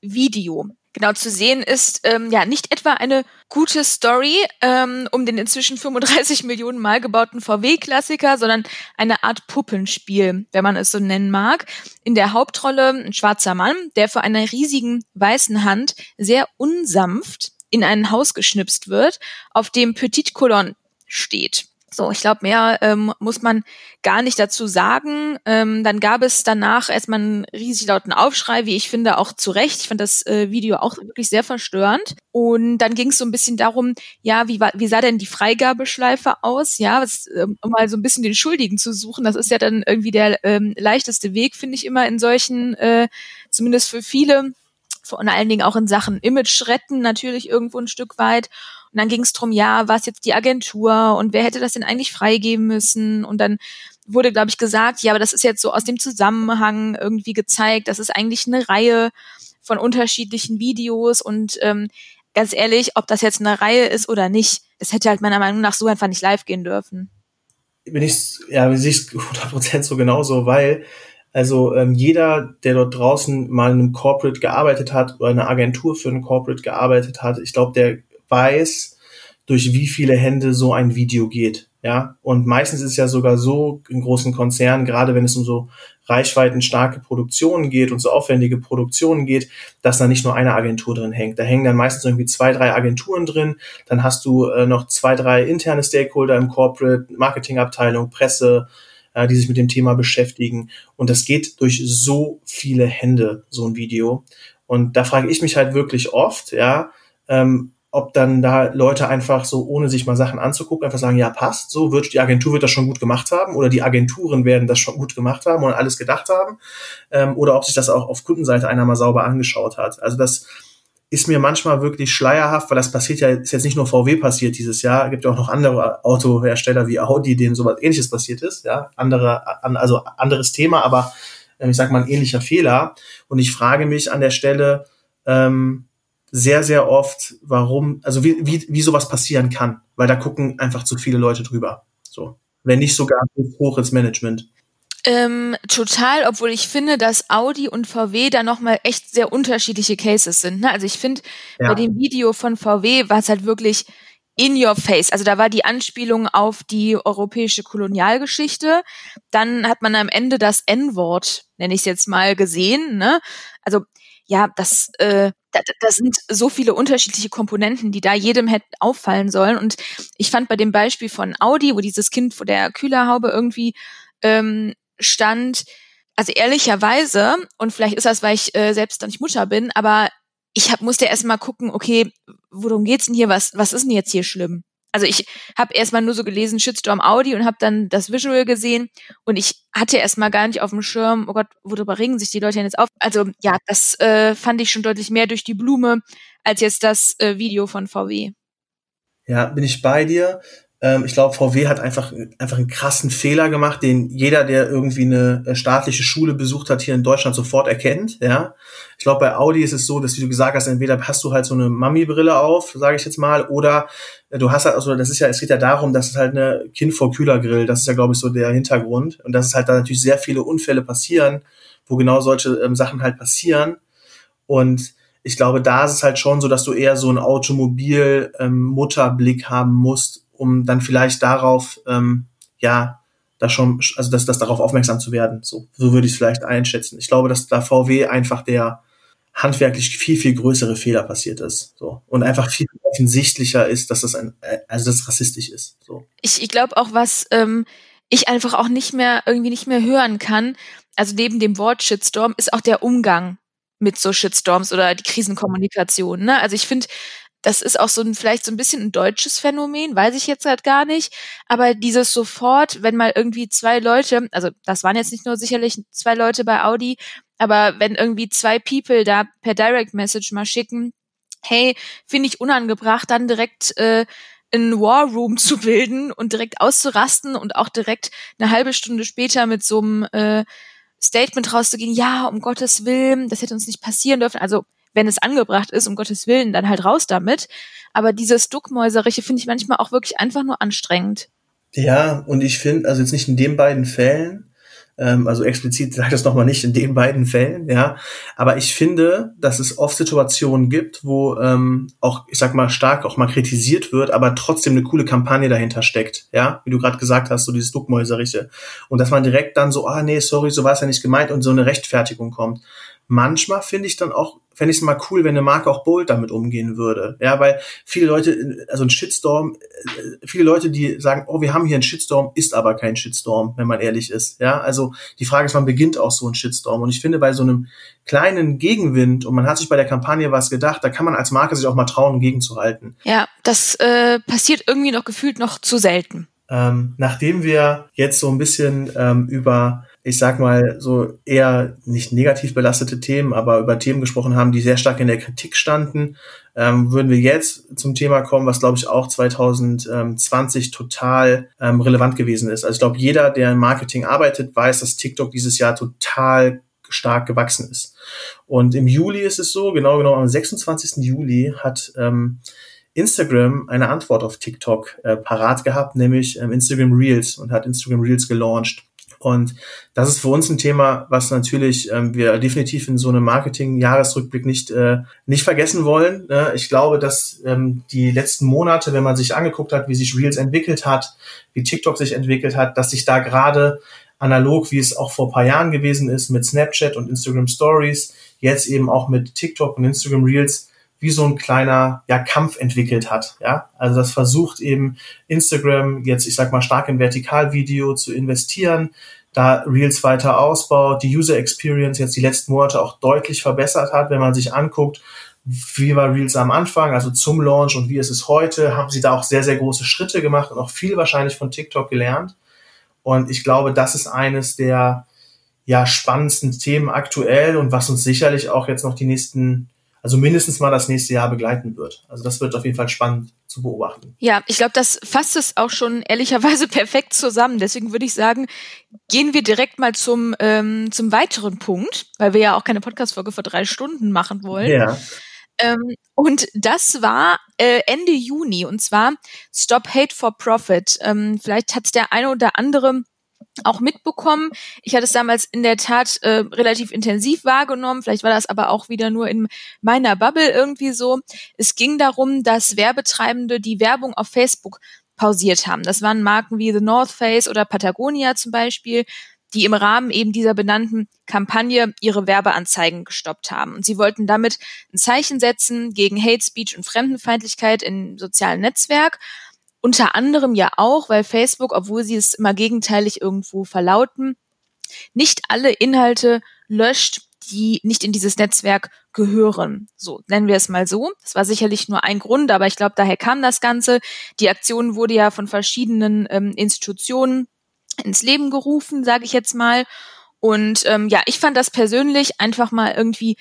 Video genau zu sehen ist, ähm, ja, nicht etwa eine gute Story ähm, um den inzwischen 35 [LAUGHS] Millionen Mal gebauten VW-Klassiker, sondern eine Art Puppenspiel, wenn man es so nennen mag. In der Hauptrolle ein schwarzer Mann, der vor einer riesigen weißen Hand sehr unsanft in ein Haus geschnipst wird, auf dem Petit Colon steht. So, ich glaube, mehr ähm, muss man gar nicht dazu sagen. Ähm, dann gab es danach erstmal einen riesig lauten Aufschrei, wie ich finde, auch zu Recht. Ich fand das äh, Video auch wirklich sehr verstörend. Und dann ging es so ein bisschen darum, ja, wie, war, wie sah denn die Freigabeschleife aus? Ja, was, ähm, um mal so ein bisschen den Schuldigen zu suchen. Das ist ja dann irgendwie der ähm, leichteste Weg, finde ich immer in solchen, äh, zumindest für viele, vor allen Dingen auch in Sachen Image retten, natürlich irgendwo ein Stück weit. Und dann ging es drum, ja, was jetzt die Agentur und wer hätte das denn eigentlich freigeben müssen? Und dann wurde, glaube ich, gesagt, ja, aber das ist jetzt so aus dem Zusammenhang irgendwie gezeigt. Das ist eigentlich eine Reihe von unterschiedlichen Videos und ähm, ganz ehrlich, ob das jetzt eine Reihe ist oder nicht, das hätte halt meiner Meinung nach so einfach nicht live gehen dürfen. Bin ich, ja, sehe ich 100% so genauso, weil also ähm, jeder, der dort draußen mal in einem Corporate gearbeitet hat oder eine Agentur für ein Corporate gearbeitet hat, ich glaube, der weiß, durch wie viele Hände so ein Video geht. Ja, und meistens ist es ja sogar so in großen Konzernen, gerade wenn es um so reichweitenstarke Produktionen geht und so aufwendige Produktionen geht, dass da nicht nur eine Agentur drin hängt. Da hängen dann meistens irgendwie zwei, drei Agenturen drin. Dann hast du äh, noch zwei, drei interne Stakeholder im Corporate, Marketingabteilung, Presse, äh, die sich mit dem Thema beschäftigen. Und das geht durch so viele Hände, so ein Video. Und da frage ich mich halt wirklich oft, ja, ähm, ob dann da Leute einfach so, ohne sich mal Sachen anzugucken, einfach sagen, ja, passt, so wird die Agentur wird das schon gut gemacht haben oder die Agenturen werden das schon gut gemacht haben und alles gedacht haben, ähm, oder ob sich das auch auf Kundenseite einer mal sauber angeschaut hat. Also das ist mir manchmal wirklich schleierhaft, weil das passiert ja, ist jetzt nicht nur VW passiert dieses Jahr, gibt ja auch noch andere Autohersteller wie Audi, denen sowas ähnliches passiert ist, ja, andere, also anderes Thema, aber ähm, ich sag mal ein ähnlicher Fehler. Und ich frage mich an der Stelle, ähm, sehr, sehr oft, warum, also wie, wie, wie sowas passieren kann, weil da gucken einfach zu viele Leute drüber. So. Wenn nicht sogar hoch ins Management. Ähm, total, obwohl ich finde, dass Audi und VW da nochmal echt sehr unterschiedliche Cases sind. Ne? Also ich finde, ja. bei dem Video von VW war es halt wirklich in your face. Also da war die Anspielung auf die europäische Kolonialgeschichte. Dann hat man am Ende das N-Wort, nenne ich es jetzt mal, gesehen. Ne? Also ja, das, äh, da, das sind so viele unterschiedliche Komponenten, die da jedem hätten auffallen sollen. Und ich fand bei dem Beispiel von Audi, wo dieses Kind vor der Kühlerhaube irgendwie ähm, stand, also ehrlicherweise, und vielleicht ist das, weil ich äh, selbst dann nicht Mutter bin, aber ich hab, musste erst mal gucken, okay, worum geht's denn hier? Was, was ist denn jetzt hier schlimm? Also ich habe erstmal nur so gelesen Shitstorm Audi und habe dann das Visual gesehen und ich hatte erstmal gar nicht auf dem Schirm, oh Gott, worüber regen sich die Leute denn jetzt auf? Also ja, das äh, fand ich schon deutlich mehr durch die Blume als jetzt das äh, Video von VW. Ja, bin ich bei dir. Ähm, ich glaube, VW hat einfach, einfach einen krassen Fehler gemacht, den jeder, der irgendwie eine äh, staatliche Schule besucht hat, hier in Deutschland sofort erkennt. Ja, ich glaube, bei Audi ist es so, dass wie du gesagt hast, entweder hast du halt so eine Mami-Brille auf, sage ich jetzt mal, oder äh, du hast halt, also das ist ja, es geht ja darum, dass es halt eine Kind vor Kühlergrill, das ist ja, glaube ich, so der Hintergrund. Und dass es halt da natürlich sehr viele Unfälle passieren, wo genau solche ähm, Sachen halt passieren. Und ich glaube, da ist es halt schon so, dass du eher so einen Automobil-Mutterblick ähm, haben musst, um dann vielleicht darauf, ähm, ja, da schon, also das, das darauf aufmerksam zu werden. So, so würde ich es vielleicht einschätzen. Ich glaube, dass da VW einfach der handwerklich viel, viel größere Fehler passiert ist. So. Und einfach viel offensichtlicher ist, dass das ein, also das rassistisch ist. So. Ich, ich glaube auch, was ähm, ich einfach auch nicht mehr, irgendwie nicht mehr hören kann, also neben dem Wort Shitstorm, ist auch der Umgang mit so Shitstorms oder die Krisenkommunikation. Ne? Also ich finde, das ist auch so ein, vielleicht so ein bisschen ein deutsches Phänomen, weiß ich jetzt halt gar nicht. Aber dieses sofort, wenn mal irgendwie zwei Leute, also das waren jetzt nicht nur sicherlich zwei Leute bei Audi, aber wenn irgendwie zwei People da per Direct Message mal schicken, hey, finde ich unangebracht, dann direkt äh, ein War Room zu bilden und direkt auszurasten und auch direkt eine halbe Stunde später mit so einem äh, Statement rauszugehen, ja, um Gottes Willen, das hätte uns nicht passieren dürfen. Also wenn es angebracht ist, um Gottes Willen, dann halt raus damit. Aber dieses Duckmäuserische finde ich manchmal auch wirklich einfach nur anstrengend. Ja, und ich finde, also jetzt nicht in den beiden Fällen, ähm, also explizit sage ich das nochmal nicht in den beiden Fällen, ja, aber ich finde, dass es oft Situationen gibt, wo ähm, auch, ich sag mal, stark auch mal kritisiert wird, aber trotzdem eine coole Kampagne dahinter steckt, ja, wie du gerade gesagt hast, so dieses Duckmäuserische. Und dass man direkt dann so, ah nee, sorry, so war es ja nicht gemeint und so eine Rechtfertigung kommt manchmal finde ich dann auch fände ich es mal cool, wenn eine Marke auch bold damit umgehen würde. Ja, weil viele Leute, also ein Shitstorm, äh, viele Leute, die sagen, oh, wir haben hier einen Shitstorm, ist aber kein Shitstorm, wenn man ehrlich ist. Ja, also die Frage ist, wann beginnt auch so ein Shitstorm? Und ich finde, bei so einem kleinen Gegenwind und man hat sich bei der Kampagne was gedacht, da kann man als Marke sich auch mal trauen, gegenzuhalten. Ja, das äh, passiert irgendwie noch gefühlt noch zu selten. Ähm, nachdem wir jetzt so ein bisschen ähm, über ich sag mal, so eher nicht negativ belastete Themen, aber über Themen gesprochen haben, die sehr stark in der Kritik standen, ähm, würden wir jetzt zum Thema kommen, was glaube ich auch 2020 total ähm, relevant gewesen ist. Also ich glaube, jeder, der im Marketing arbeitet, weiß, dass TikTok dieses Jahr total stark gewachsen ist. Und im Juli ist es so, genau genau am 26. Juli hat ähm, Instagram eine Antwort auf TikTok äh, parat gehabt, nämlich ähm, Instagram Reels und hat Instagram Reels gelauncht. Und das ist für uns ein Thema, was natürlich ähm, wir definitiv in so einem Marketing-Jahresrückblick nicht, äh, nicht vergessen wollen. Ne? Ich glaube, dass ähm, die letzten Monate, wenn man sich angeguckt hat, wie sich Reels entwickelt hat, wie TikTok sich entwickelt hat, dass sich da gerade analog, wie es auch vor paar Jahren gewesen ist, mit Snapchat und Instagram Stories, jetzt eben auch mit TikTok und Instagram Reels, wie so ein kleiner ja, Kampf entwickelt hat. Ja? Also das versucht eben Instagram jetzt, ich sag mal, stark in Vertikalvideo zu investieren, da Reels weiter ausbaut, die User Experience jetzt die letzten Monate auch deutlich verbessert hat, wenn man sich anguckt, wie war Reels am Anfang, also zum Launch und wie ist es heute, haben sie da auch sehr, sehr große Schritte gemacht und auch viel wahrscheinlich von TikTok gelernt. Und ich glaube, das ist eines der ja, spannendsten Themen aktuell und was uns sicherlich auch jetzt noch die nächsten also mindestens mal das nächste Jahr begleiten wird. Also das wird auf jeden Fall spannend zu beobachten. Ja, ich glaube, das fasst es auch schon ehrlicherweise [LAUGHS] perfekt zusammen. Deswegen würde ich sagen, gehen wir direkt mal zum, ähm, zum weiteren Punkt, weil wir ja auch keine Podcast-Folge vor drei Stunden machen wollen. Ja. Ähm, und das war äh, Ende Juni und zwar Stop Hate for Profit. Ähm, vielleicht hat der eine oder andere auch mitbekommen. Ich hatte es damals in der Tat äh, relativ intensiv wahrgenommen. Vielleicht war das aber auch wieder nur in meiner Bubble irgendwie so. Es ging darum, dass Werbetreibende die Werbung auf Facebook pausiert haben. Das waren Marken wie The North Face oder Patagonia zum Beispiel, die im Rahmen eben dieser benannten Kampagne ihre Werbeanzeigen gestoppt haben. Und sie wollten damit ein Zeichen setzen gegen Hate Speech und Fremdenfeindlichkeit im sozialen Netzwerk unter anderem ja auch, weil Facebook, obwohl sie es immer gegenteilig irgendwo verlauten, nicht alle Inhalte löscht, die nicht in dieses Netzwerk gehören. So, nennen wir es mal so. Das war sicherlich nur ein Grund, aber ich glaube, daher kam das Ganze. Die Aktion wurde ja von verschiedenen ähm, Institutionen ins Leben gerufen, sage ich jetzt mal. Und ähm, ja, ich fand das persönlich einfach mal irgendwie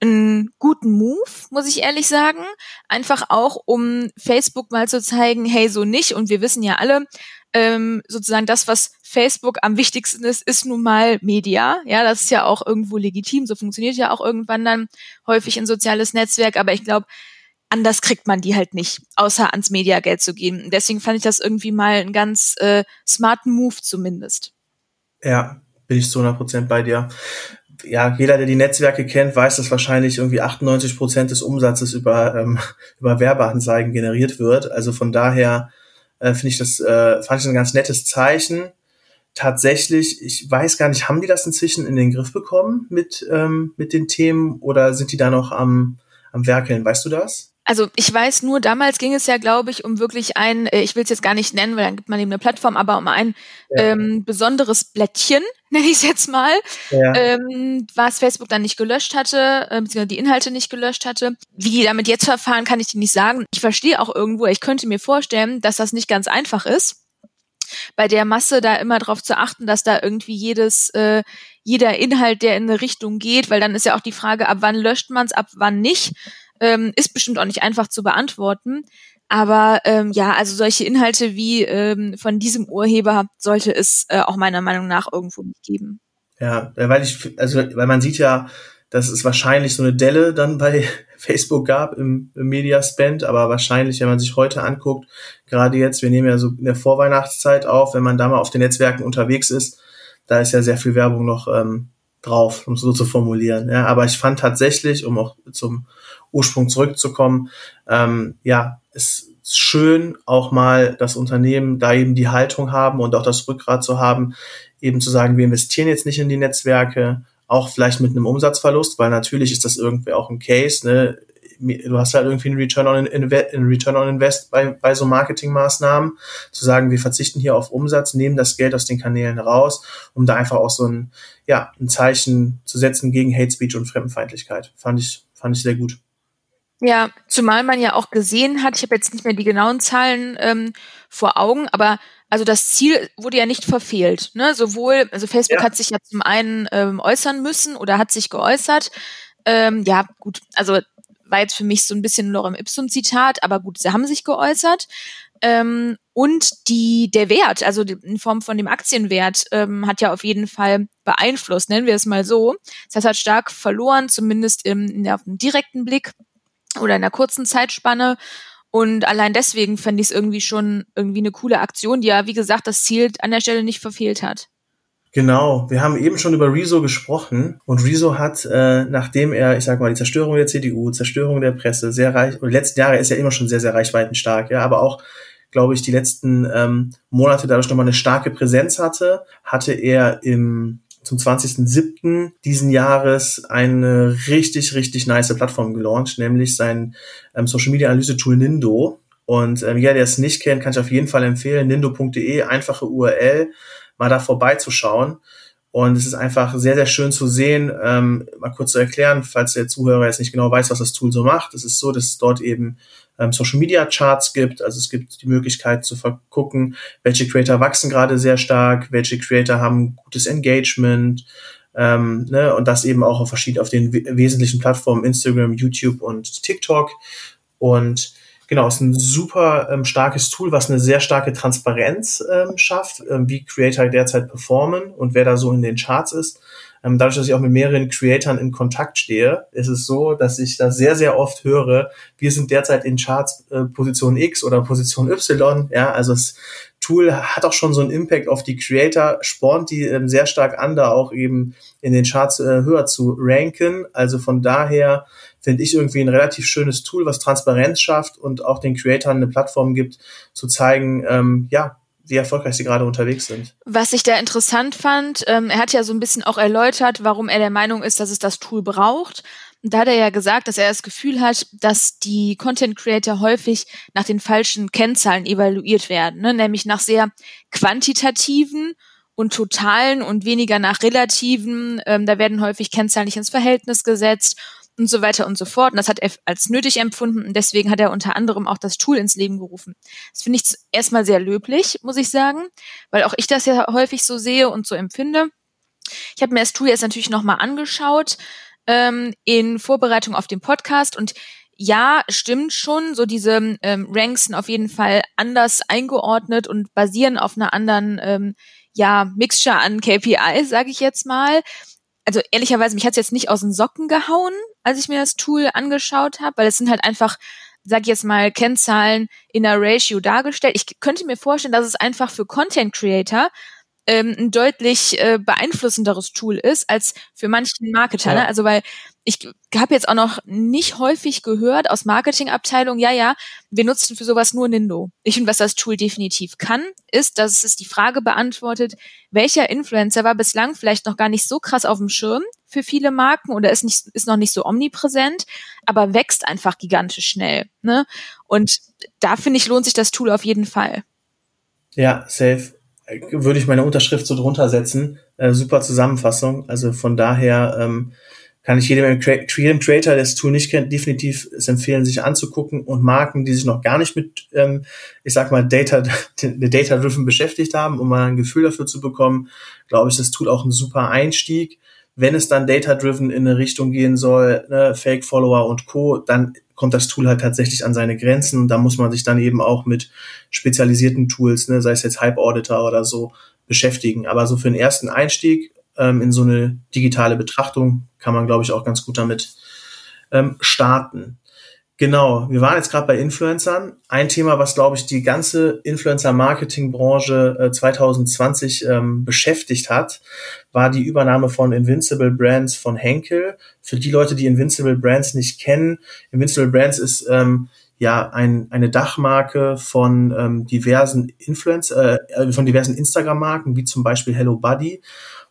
einen guten Move, muss ich ehrlich sagen. Einfach auch, um Facebook mal zu zeigen, hey, so nicht. Und wir wissen ja alle, ähm, sozusagen das, was Facebook am wichtigsten ist, ist nun mal Media. Ja, das ist ja auch irgendwo legitim. So funktioniert ja auch irgendwann dann häufig ein soziales Netzwerk. Aber ich glaube, anders kriegt man die halt nicht, außer ans Mediageld zu gehen. Deswegen fand ich das irgendwie mal einen ganz äh, smarten Move zumindest. Ja, bin ich zu 100 Prozent bei dir ja, jeder, der die Netzwerke kennt, weiß, dass wahrscheinlich irgendwie 98 Prozent des Umsatzes über, ähm, [LAUGHS] über Werbeanzeigen generiert wird. Also von daher äh, finde ich das, äh, fand ich ein ganz nettes Zeichen. Tatsächlich, ich weiß gar nicht, haben die das inzwischen in den Griff bekommen mit, ähm, mit den Themen oder sind die da noch am, am Werkeln? Weißt du das? Also ich weiß nur, damals ging es ja, glaube ich, um wirklich ein, äh, ich will es jetzt gar nicht nennen, weil dann gibt man eben eine Plattform, aber um ein ja. ähm, besonderes Blättchen, [LAUGHS] nenne ich es jetzt mal, ja. ähm, was Facebook dann nicht gelöscht hatte, äh, beziehungsweise die Inhalte nicht gelöscht hatte. Wie die damit jetzt verfahren, kann ich dir nicht sagen. Ich verstehe auch irgendwo, ich könnte mir vorstellen, dass das nicht ganz einfach ist bei der Masse da immer darauf zu achten, dass da irgendwie jedes, äh, jeder Inhalt, der in eine Richtung geht, weil dann ist ja auch die Frage, ab wann löscht man es, ab wann nicht. Ähm, ist bestimmt auch nicht einfach zu beantworten. Aber ähm, ja, also solche Inhalte wie ähm, von diesem Urheber sollte es äh, auch meiner Meinung nach irgendwo nicht geben. Ja, weil ich, also weil man sieht ja, dass es wahrscheinlich so eine Delle dann bei [LAUGHS] Facebook gab im, im Media Spend, aber wahrscheinlich, wenn man sich heute anguckt, gerade jetzt, wir nehmen ja so in der Vorweihnachtszeit auf, wenn man da mal auf den Netzwerken unterwegs ist, da ist ja sehr viel Werbung noch ähm, drauf, um es so zu formulieren. Ja, aber ich fand tatsächlich, um auch zum Ursprung zurückzukommen, ähm, ja, es ist schön, auch mal das Unternehmen da eben die Haltung haben und auch das Rückgrat zu haben, eben zu sagen, wir investieren jetzt nicht in die Netzwerke, auch vielleicht mit einem Umsatzverlust, weil natürlich ist das irgendwie auch ein Case, ne? Du hast halt irgendwie einen Return on, einen Return on Invest bei, bei so Marketingmaßnahmen, zu sagen, wir verzichten hier auf Umsatz, nehmen das Geld aus den Kanälen raus, um da einfach auch so ein, ja, ein Zeichen zu setzen gegen Hate Speech und Fremdenfeindlichkeit. Fand ich, fand ich sehr gut. Ja, zumal man ja auch gesehen hat, ich habe jetzt nicht mehr die genauen Zahlen ähm, vor Augen, aber also das Ziel wurde ja nicht verfehlt. Ne? Sowohl, also Facebook ja. hat sich ja zum einen ähm, äußern müssen oder hat sich geäußert. Ähm, ja, gut, also war jetzt für mich so ein bisschen Lorem Ipsum-Zitat, aber gut, sie haben sich geäußert. Ähm, und die, der Wert, also in Form von dem Aktienwert, ähm, hat ja auf jeden Fall beeinflusst, nennen wir es mal so. Das heißt, hat stark verloren, zumindest im, in der, auf dem direkten Blick oder in einer kurzen Zeitspanne. Und allein deswegen fände ich es irgendwie schon irgendwie eine coole Aktion, die ja, wie gesagt, das Ziel an der Stelle nicht verfehlt hat. Genau, wir haben eben schon über Rezo gesprochen und Rezo hat, äh, nachdem er, ich sag mal, die Zerstörung der CDU, Zerstörung der Presse, sehr reich, und die letzten Jahre ist ja immer schon sehr, sehr reichweitenstark, ja, aber auch, glaube ich, die letzten ähm, Monate dadurch nochmal eine starke Präsenz hatte, hatte er im zum 20.07. diesen Jahres eine richtig, richtig nice Plattform gelauncht, nämlich sein ähm, Social Media Analyse Tool Nindo. Und ähm, jeder, der es nicht kennt, kann ich auf jeden Fall empfehlen, nindo.de, einfache URL, mal da vorbeizuschauen. Und es ist einfach sehr, sehr schön zu sehen, ähm, mal kurz zu erklären, falls der Zuhörer jetzt nicht genau weiß, was das Tool so macht. Es ist so, dass es dort eben ähm, Social Media Charts gibt. Also es gibt die Möglichkeit zu gucken, welche Creator wachsen gerade sehr stark, welche Creator haben gutes Engagement, ähm, ne, und das eben auch auf verschiedenen, auf den wesentlichen Plattformen Instagram, YouTube und TikTok. Und genau, ist ein super ähm, starkes Tool, was eine sehr starke Transparenz ähm, schafft, ähm, wie Creator derzeit performen und wer da so in den Charts ist. Ähm, dadurch, dass ich auch mit mehreren Creatoren in Kontakt stehe, ist es so, dass ich da sehr, sehr oft höre, wir sind derzeit in Charts äh, Position X oder Position Y. Ja, also das Tool hat auch schon so einen Impact auf die Creator, spornt die ähm, sehr stark an, da auch eben in den Charts äh, höher zu ranken. Also von daher finde ich irgendwie ein relativ schönes Tool, was Transparenz schafft und auch den Creatoren eine Plattform gibt, zu zeigen, ähm, ja, wie erfolgreich sie gerade unterwegs sind. Was ich da interessant fand, ähm, er hat ja so ein bisschen auch erläutert, warum er der Meinung ist, dass es das Tool braucht. Da hat er ja gesagt, dass er das Gefühl hat, dass die Content Creator häufig nach den falschen Kennzahlen evaluiert werden, ne? nämlich nach sehr quantitativen und totalen und weniger nach relativen. Ähm, da werden häufig Kennzahlen nicht ins Verhältnis gesetzt und so weiter und so fort. Und das hat er als nötig empfunden und deswegen hat er unter anderem auch das Tool ins Leben gerufen. Das finde ich erstmal sehr löblich, muss ich sagen, weil auch ich das ja häufig so sehe und so empfinde. Ich habe mir das Tool jetzt natürlich nochmal angeschaut ähm, in Vorbereitung auf den Podcast und ja, stimmt schon. So diese ähm, Ranks sind auf jeden Fall anders eingeordnet und basieren auf einer anderen ähm, ja Mixture an KPIs, sage ich jetzt mal also ehrlicherweise, mich hat's jetzt nicht aus den Socken gehauen, als ich mir das Tool angeschaut habe, weil es sind halt einfach, sag ich jetzt mal, Kennzahlen in einer Ratio dargestellt. Ich könnte mir vorstellen, dass es einfach für Content Creator ähm, ein deutlich äh, beeinflussenderes Tool ist als für manchen Marketer. Ne? Ja. Ne? Also weil ich habe jetzt auch noch nicht häufig gehört aus Marketingabteilung, ja, ja, wir nutzen für sowas nur Nindo. Ich finde, was das Tool definitiv kann, ist, dass es die Frage beantwortet, welcher Influencer war bislang vielleicht noch gar nicht so krass auf dem Schirm für viele Marken oder ist nicht ist noch nicht so omnipräsent, aber wächst einfach gigantisch schnell. Ne? Und da finde ich lohnt sich das Tool auf jeden Fall. Ja, safe würde ich meine Unterschrift so drunter setzen. Äh, super Zusammenfassung. Also von daher ähm, kann ich jedem, jedem Creator, der das Tool nicht kennt, definitiv es empfehlen, sich anzugucken und Marken, die sich noch gar nicht mit, ähm, ich sag mal, Data, [LAUGHS] Data-Driven beschäftigt haben, um mal ein Gefühl dafür zu bekommen, glaube ich, das Tool auch ein super Einstieg. Wenn es dann Data-Driven in eine Richtung gehen soll, ne, Fake-Follower und Co., dann kommt das Tool halt tatsächlich an seine Grenzen und da muss man sich dann eben auch mit spezialisierten Tools, ne, sei es jetzt Hype Auditor oder so, beschäftigen. Aber so für den ersten Einstieg ähm, in so eine digitale Betrachtung kann man, glaube ich, auch ganz gut damit ähm, starten. Genau, wir waren jetzt gerade bei Influencern. Ein Thema, was, glaube ich, die ganze Influencer-Marketing-Branche äh, 2020 ähm, beschäftigt hat, war die Übernahme von Invincible Brands von Henkel. Für die Leute, die Invincible Brands nicht kennen, Invincible Brands ist ähm, ja ein, eine Dachmarke von ähm, diversen Influencer, äh, von diversen Instagram-Marken, wie zum Beispiel Hello Buddy,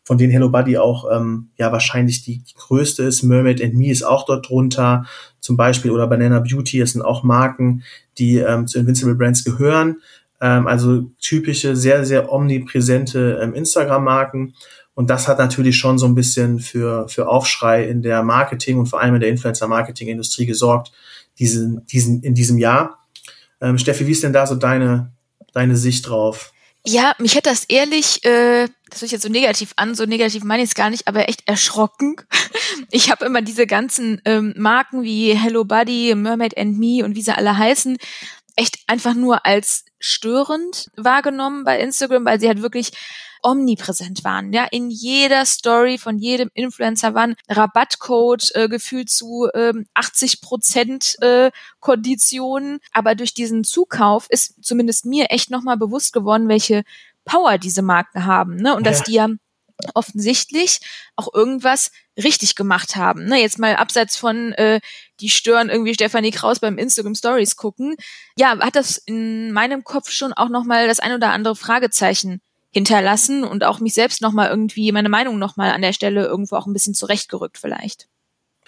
von denen Hello Buddy auch ähm, ja wahrscheinlich die, größte ist. Mermaid and Me ist auch dort drunter, zum Beispiel oder Banana Beauty. Das sind auch Marken, die ähm, zu Invincible Brands gehören. Ähm, also typische, sehr sehr omnipräsente ähm, Instagram-Marken. Und das hat natürlich schon so ein bisschen für, für Aufschrei in der Marketing und vor allem in der Influencer-Marketing-Industrie gesorgt, diesen, diesen, in diesem Jahr. Ähm, Steffi, wie ist denn da so deine, deine Sicht drauf? Ja, mich hat das ehrlich, äh, das hört jetzt so negativ an, so negativ meine ich es gar nicht, aber echt erschrocken. [LAUGHS] Ich habe immer diese ganzen ähm, Marken wie Hello Buddy, Mermaid and Me und wie sie alle heißen, echt einfach nur als störend wahrgenommen bei Instagram, weil sie halt wirklich omnipräsent waren. Ja, in jeder Story von jedem Influencer waren Rabattcode äh, gefühlt zu ähm, 80 Prozent äh, Konditionen. Aber durch diesen Zukauf ist zumindest mir echt nochmal bewusst geworden, welche Power diese Marken haben. Ne? Und ja. dass die ja offensichtlich auch irgendwas richtig gemacht haben. Ne, jetzt mal abseits von äh, die stören irgendwie Stefanie Kraus beim Instagram Stories gucken. Ja, hat das in meinem Kopf schon auch noch mal das ein oder andere Fragezeichen hinterlassen und auch mich selbst noch mal irgendwie meine Meinung noch mal an der Stelle irgendwo auch ein bisschen zurechtgerückt vielleicht.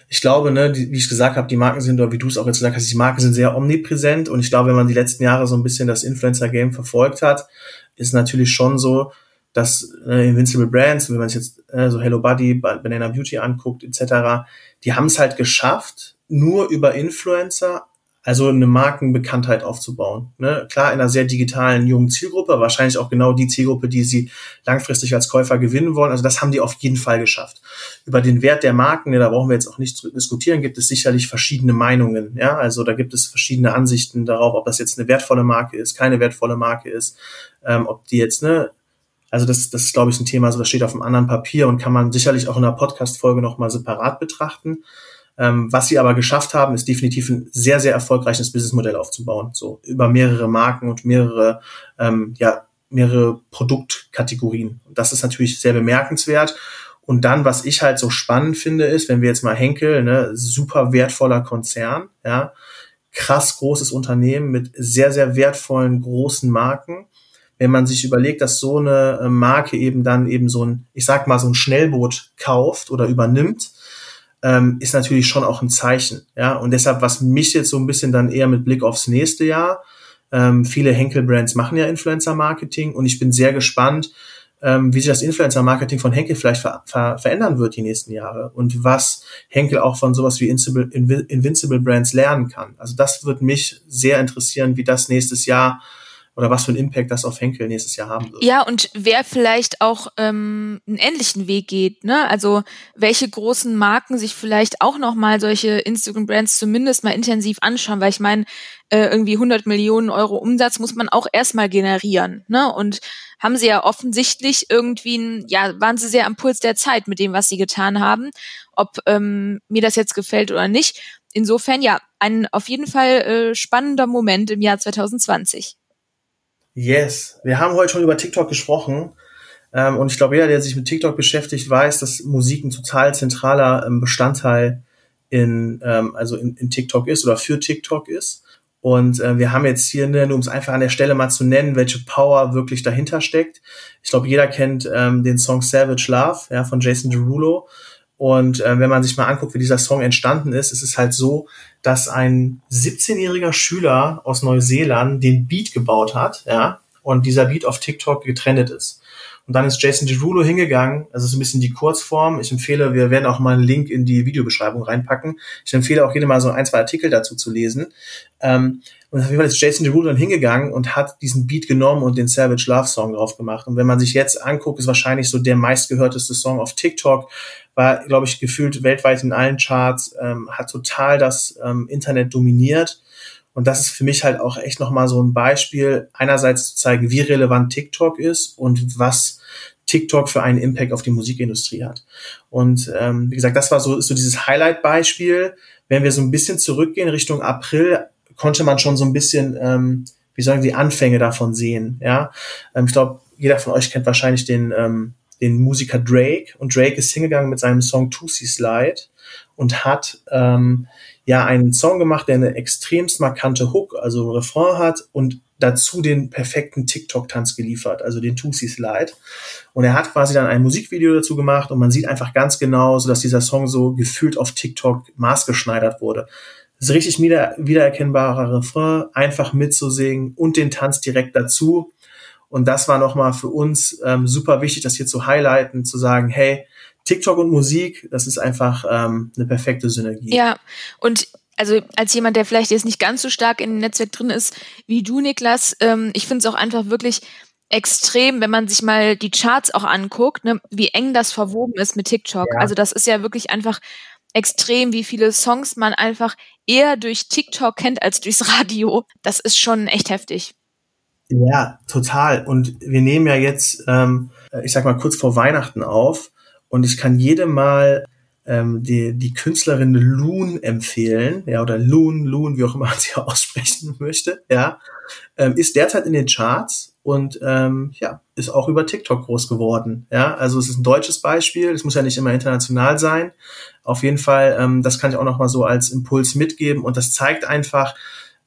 Ich glaube, ne, die, wie ich gesagt habe, die Marken sind, oder wie du es auch jetzt gesagt hast, die Marken sind sehr omnipräsent und ich glaube, wenn man die letzten Jahre so ein bisschen das Influencer-Game verfolgt hat, ist natürlich schon so, dass äh, Invincible Brands, wenn man sich jetzt äh, so Hello Buddy, Banana Beauty anguckt, etc., die haben es halt geschafft, nur über Influencer also eine Markenbekanntheit aufzubauen. Ne? Klar, in einer sehr digitalen jungen Zielgruppe, wahrscheinlich auch genau die Zielgruppe, die sie langfristig als Käufer gewinnen wollen. Also das haben die auf jeden Fall geschafft. Über den Wert der Marken, ne, da brauchen wir jetzt auch nicht zu diskutieren, gibt es sicherlich verschiedene Meinungen. Ja, also da gibt es verschiedene Ansichten darauf, ob das jetzt eine wertvolle Marke ist, keine wertvolle Marke ist, ähm, ob die jetzt ne also das, das ist, glaube ich, ein Thema, also das steht auf einem anderen Papier und kann man sicherlich auch in einer Podcast-Folge nochmal separat betrachten. Ähm, was sie aber geschafft haben, ist definitiv ein sehr, sehr erfolgreiches Businessmodell aufzubauen. So über mehrere Marken und mehrere, ähm, ja, mehrere Produktkategorien. Das ist natürlich sehr bemerkenswert. Und dann, was ich halt so spannend finde, ist, wenn wir jetzt mal Henkel, ne, super wertvoller Konzern, ja, krass großes Unternehmen mit sehr, sehr wertvollen großen Marken. Wenn man sich überlegt, dass so eine äh, Marke eben dann eben so ein, ich sag mal, so ein Schnellboot kauft oder übernimmt, ähm, ist natürlich schon auch ein Zeichen. Ja, und deshalb, was mich jetzt so ein bisschen dann eher mit Blick aufs nächste Jahr, ähm, viele Henkel-Brands machen ja Influencer-Marketing und ich bin sehr gespannt, ähm, wie sich das Influencer-Marketing von Henkel vielleicht ver ver verändern wird die nächsten Jahre und was Henkel auch von sowas wie Invincible, Invincible Brands lernen kann. Also das wird mich sehr interessieren, wie das nächstes Jahr oder was für einen Impact das auf Henkel nächstes Jahr haben wird. Ja, und wer vielleicht auch ähm, einen ähnlichen Weg geht, ne? Also welche großen Marken sich vielleicht auch nochmal solche Instagram-Brands zumindest mal intensiv anschauen, weil ich meine, äh, irgendwie 100 Millionen Euro Umsatz muss man auch erstmal generieren, ne? Und haben sie ja offensichtlich irgendwie, ein, ja, waren sie sehr am Puls der Zeit mit dem, was sie getan haben, ob ähm, mir das jetzt gefällt oder nicht. Insofern ja, ein auf jeden Fall äh, spannender Moment im Jahr 2020. Yes, wir haben heute schon über TikTok gesprochen. Ähm, und ich glaube, jeder, der sich mit TikTok beschäftigt, weiß, dass Musik ein total zentraler ähm, Bestandteil in, ähm, also in, in TikTok ist oder für TikTok ist. Und äh, wir haben jetzt hier, ne, nur um es einfach an der Stelle mal zu nennen, welche Power wirklich dahinter steckt. Ich glaube, jeder kennt ähm, den Song Savage Love ja, von Jason Derulo. Und äh, wenn man sich mal anguckt, wie dieser Song entstanden ist, ist es halt so, dass ein 17-jähriger Schüler aus Neuseeland den Beat gebaut hat, ja, und dieser Beat auf TikTok getrennt ist. Und dann ist Jason Derulo hingegangen, also ist ein bisschen die Kurzform. Ich empfehle, wir werden auch mal einen Link in die Videobeschreibung reinpacken. Ich empfehle auch jedem mal so ein, zwei Artikel dazu zu lesen. Ähm, und auf jeden Fall ist Jason Derulo dann hingegangen und hat diesen Beat genommen und den Savage Love Song drauf gemacht. Und wenn man sich jetzt anguckt, ist wahrscheinlich so der meistgehörteste Song auf TikTok, war, glaube ich, gefühlt weltweit in allen Charts, ähm, hat total das ähm, Internet dominiert. Und das ist für mich halt auch echt nochmal so ein Beispiel, einerseits zu zeigen, wie relevant TikTok ist und was TikTok für einen Impact auf die Musikindustrie hat. Und ähm, wie gesagt, das war so, so dieses Highlight-Beispiel. Wenn wir so ein bisschen zurückgehen Richtung April, konnte man schon so ein bisschen, ähm, wie sagen die Anfänge davon sehen. Ja, ähm, ich glaube, jeder von euch kennt wahrscheinlich den ähm, den Musiker Drake. Und Drake ist hingegangen mit seinem Song Tootsie Slide und hat ähm, ja einen Song gemacht, der eine extremst markante Hook, also Refrain hat und dazu den perfekten TikTok-Tanz geliefert, also den Tootsie Slide. Und er hat quasi dann ein Musikvideo dazu gemacht und man sieht einfach ganz genau, so dass dieser Song so gefühlt auf TikTok maßgeschneidert wurde. Das ist richtig wieder, wiedererkennbarer Refrain, einfach mitzusingen und den Tanz direkt dazu. Und das war nochmal für uns ähm, super wichtig, das hier zu highlighten, zu sagen, hey, TikTok und Musik, das ist einfach ähm, eine perfekte Synergie. Ja, und also als jemand, der vielleicht jetzt nicht ganz so stark in dem Netzwerk drin ist wie du, Niklas, ähm, ich finde es auch einfach wirklich extrem, wenn man sich mal die Charts auch anguckt, ne, wie eng das verwoben ist mit TikTok. Ja. Also das ist ja wirklich einfach extrem, wie viele Songs man einfach eher durch TikTok kennt als durchs Radio. Das ist schon echt heftig. Ja, total. Und wir nehmen ja jetzt, ähm, ich sag mal, kurz vor Weihnachten auf. Und ich kann jedem mal ähm, die, die Künstlerin Loon empfehlen, ja, oder Loon, Loon, wie auch immer man sie [LAUGHS] aussprechen möchte, ja, ähm, ist derzeit in den Charts und ähm, ja, ist auch über TikTok groß geworden. Ja, also es ist ein deutsches Beispiel, es muss ja nicht immer international sein. Auf jeden Fall, ähm, das kann ich auch noch mal so als Impuls mitgeben und das zeigt einfach,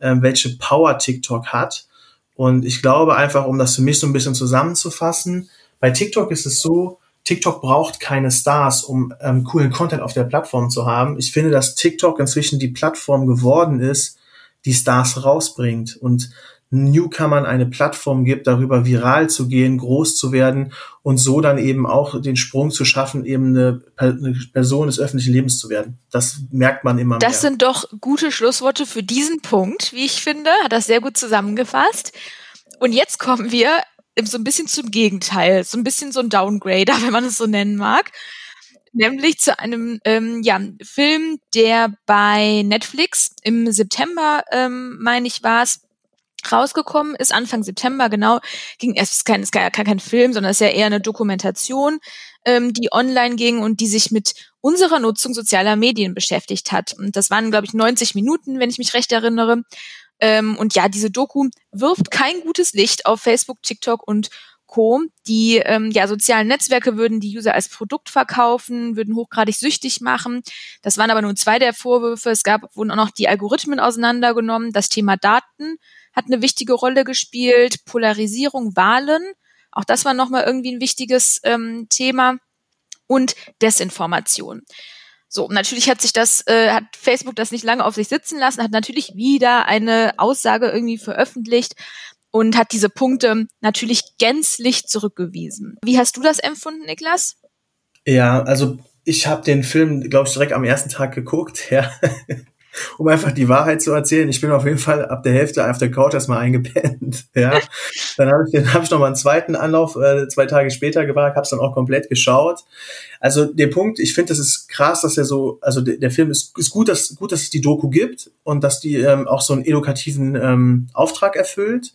ähm, welche Power TikTok hat. Und ich glaube einfach, um das für mich so ein bisschen zusammenzufassen, bei TikTok ist es so, TikTok braucht keine Stars, um ähm, coolen Content auf der Plattform zu haben. Ich finde, dass TikTok inzwischen die Plattform geworden ist, die Stars rausbringt und Newcomern eine Plattform gibt, darüber viral zu gehen, groß zu werden und so dann eben auch den Sprung zu schaffen, eben eine, eine Person des öffentlichen Lebens zu werden. Das merkt man immer das mehr. Das sind doch gute Schlussworte für diesen Punkt, wie ich finde. Hat das sehr gut zusammengefasst. Und jetzt kommen wir so ein bisschen zum Gegenteil, so ein bisschen so ein Downgrader, [LAUGHS] wenn man es so nennen mag. Nämlich zu einem ähm, ja, Film, der bei Netflix im September, ähm, meine ich, war es, rausgekommen ist, Anfang September, genau, ging, es ist kein, ist gar kein Film, sondern es ist ja eher eine Dokumentation, ähm, die online ging und die sich mit unserer Nutzung sozialer Medien beschäftigt hat. Und das waren, glaube ich, 90 Minuten, wenn ich mich recht erinnere. Ähm, und ja, diese Doku wirft kein gutes Licht auf Facebook, TikTok und Co. Die ähm, ja, sozialen Netzwerke würden die User als Produkt verkaufen, würden hochgradig süchtig machen. Das waren aber nur zwei der Vorwürfe. Es gab, wurden auch noch die Algorithmen auseinandergenommen. Das Thema Daten hat eine wichtige Rolle gespielt. Polarisierung, Wahlen. Auch das war nochmal irgendwie ein wichtiges ähm, Thema. Und Desinformation. So, natürlich hat sich das, äh, hat Facebook das nicht lange auf sich sitzen lassen, hat natürlich wieder eine Aussage irgendwie veröffentlicht und hat diese Punkte natürlich gänzlich zurückgewiesen. Wie hast du das empfunden, Niklas? Ja, also ich habe den Film, glaube ich, direkt am ersten Tag geguckt, [LAUGHS] ja um einfach die Wahrheit zu erzählen. Ich bin auf jeden Fall ab der Hälfte auf der Couch erstmal eingepennt. [LAUGHS] Ja, dann habe ich, dann hab ich noch mal einen zweiten Anlauf äh, zwei Tage später gewagt, habe es dann auch komplett geschaut. Also der Punkt, ich finde, das ist krass, dass er so, also der, der Film ist, ist gut, dass gut, dass es die Doku gibt und dass die ähm, auch so einen edukativen ähm, Auftrag erfüllt.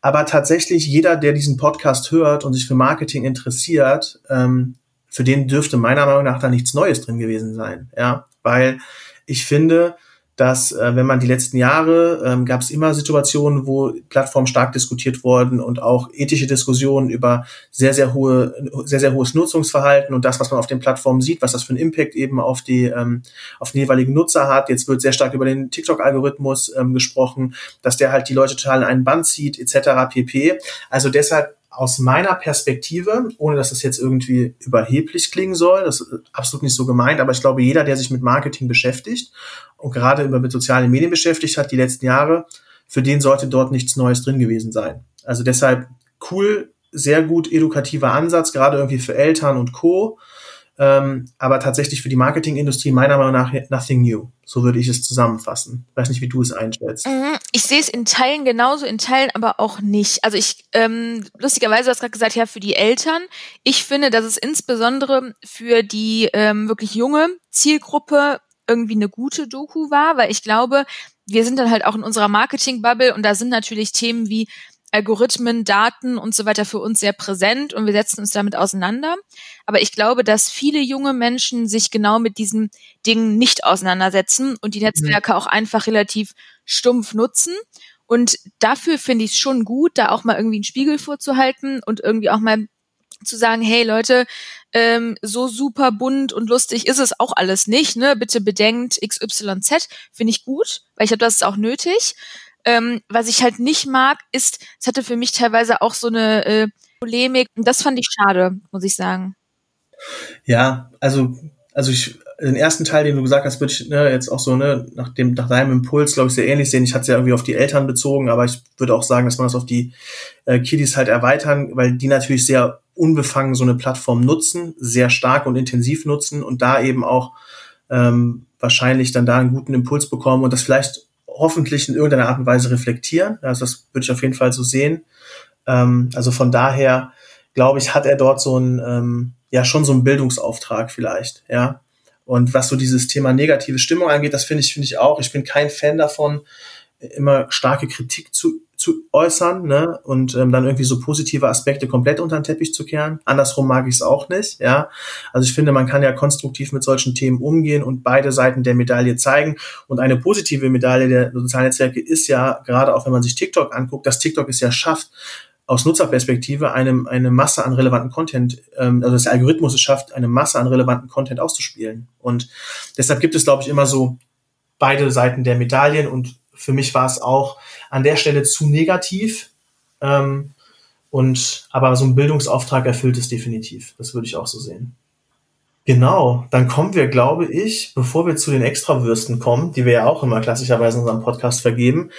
Aber tatsächlich jeder, der diesen Podcast hört und sich für Marketing interessiert, ähm, für den dürfte meiner Meinung nach da nichts Neues drin gewesen sein. Ja, weil ich finde, dass äh, wenn man die letzten Jahre ähm, gab es immer Situationen, wo Plattformen stark diskutiert wurden und auch ethische Diskussionen über sehr sehr hohe sehr sehr hohes Nutzungsverhalten und das, was man auf den Plattformen sieht, was das für einen Impact eben auf die ähm, auf den jeweiligen Nutzer hat. Jetzt wird sehr stark über den TikTok-Algorithmus ähm, gesprochen, dass der halt die Leute total in einen Band zieht etc. pp. Also deshalb aus meiner Perspektive, ohne dass das jetzt irgendwie überheblich klingen soll, das ist absolut nicht so gemeint, aber ich glaube, jeder, der sich mit Marketing beschäftigt und gerade über mit sozialen Medien beschäftigt hat die letzten Jahre, für den sollte dort nichts Neues drin gewesen sein. Also deshalb cool, sehr gut edukativer Ansatz, gerade irgendwie für Eltern und Co. Ähm, aber tatsächlich für die Marketingindustrie meiner Meinung nach nothing new. So würde ich es zusammenfassen. Weiß nicht, wie du es einstellst. Mhm. Ich sehe es in Teilen genauso, in Teilen aber auch nicht. Also ich, ähm, lustigerweise, du hast gerade gesagt, ja, für die Eltern. Ich finde, dass es insbesondere für die ähm, wirklich junge Zielgruppe irgendwie eine gute Doku war, weil ich glaube, wir sind dann halt auch in unserer Marketing-Bubble und da sind natürlich Themen wie Algorithmen, Daten und so weiter für uns sehr präsent und wir setzen uns damit auseinander. Aber ich glaube, dass viele junge Menschen sich genau mit diesen Dingen nicht auseinandersetzen und die Netzwerke mhm. auch einfach relativ stumpf nutzen. Und dafür finde ich es schon gut, da auch mal irgendwie einen Spiegel vorzuhalten und irgendwie auch mal zu sagen, hey Leute, ähm, so super bunt und lustig ist es auch alles nicht, ne? Bitte bedenkt XYZ, finde ich gut, weil ich glaube, das ist auch nötig. Ähm, was ich halt nicht mag, ist, es hatte für mich teilweise auch so eine äh, Polemik und das fand ich schade, muss ich sagen. Ja, also, also ich, den ersten Teil, den du gesagt hast, würde ich ne, jetzt auch so, ne, nach dem, nach deinem Impuls, glaube ich, sehr ähnlich sehen. Ich hatte es ja irgendwie auf die Eltern bezogen, aber ich würde auch sagen, dass man das auf die äh, Kiddies halt erweitern, weil die natürlich sehr unbefangen so eine Plattform nutzen, sehr stark und intensiv nutzen und da eben auch ähm, wahrscheinlich dann da einen guten Impuls bekommen und das vielleicht hoffentlich in irgendeiner Art und Weise reflektieren. Also das würde ich auf jeden Fall so sehen. Ähm, also von daher, glaube ich, hat er dort so ein, ähm, ja, schon so einen Bildungsauftrag vielleicht, ja. Und was so dieses Thema negative Stimmung angeht, das finde ich, finde ich auch. Ich bin kein Fan davon, immer starke Kritik zu, zu äußern ne? und ähm, dann irgendwie so positive Aspekte komplett unter den Teppich zu kehren. Andersrum mag ich es auch nicht. Ja, also ich finde, man kann ja konstruktiv mit solchen Themen umgehen und beide Seiten der Medaille zeigen. Und eine positive Medaille der sozialen Netzwerke ist ja gerade auch, wenn man sich TikTok anguckt, dass TikTok es ja schafft, aus Nutzerperspektive eine, eine Masse an relevanten Content, ähm, also das Algorithmus es schafft, eine Masse an relevanten Content auszuspielen. Und deshalb gibt es, glaube ich, immer so beide Seiten der Medaillen und für mich war es auch an der Stelle zu negativ. Ähm, und aber so ein Bildungsauftrag erfüllt es definitiv. Das würde ich auch so sehen. Genau, dann kommen wir, glaube ich, bevor wir zu den Extrawürsten kommen, die wir ja auch immer klassischerweise in unserem Podcast vergeben,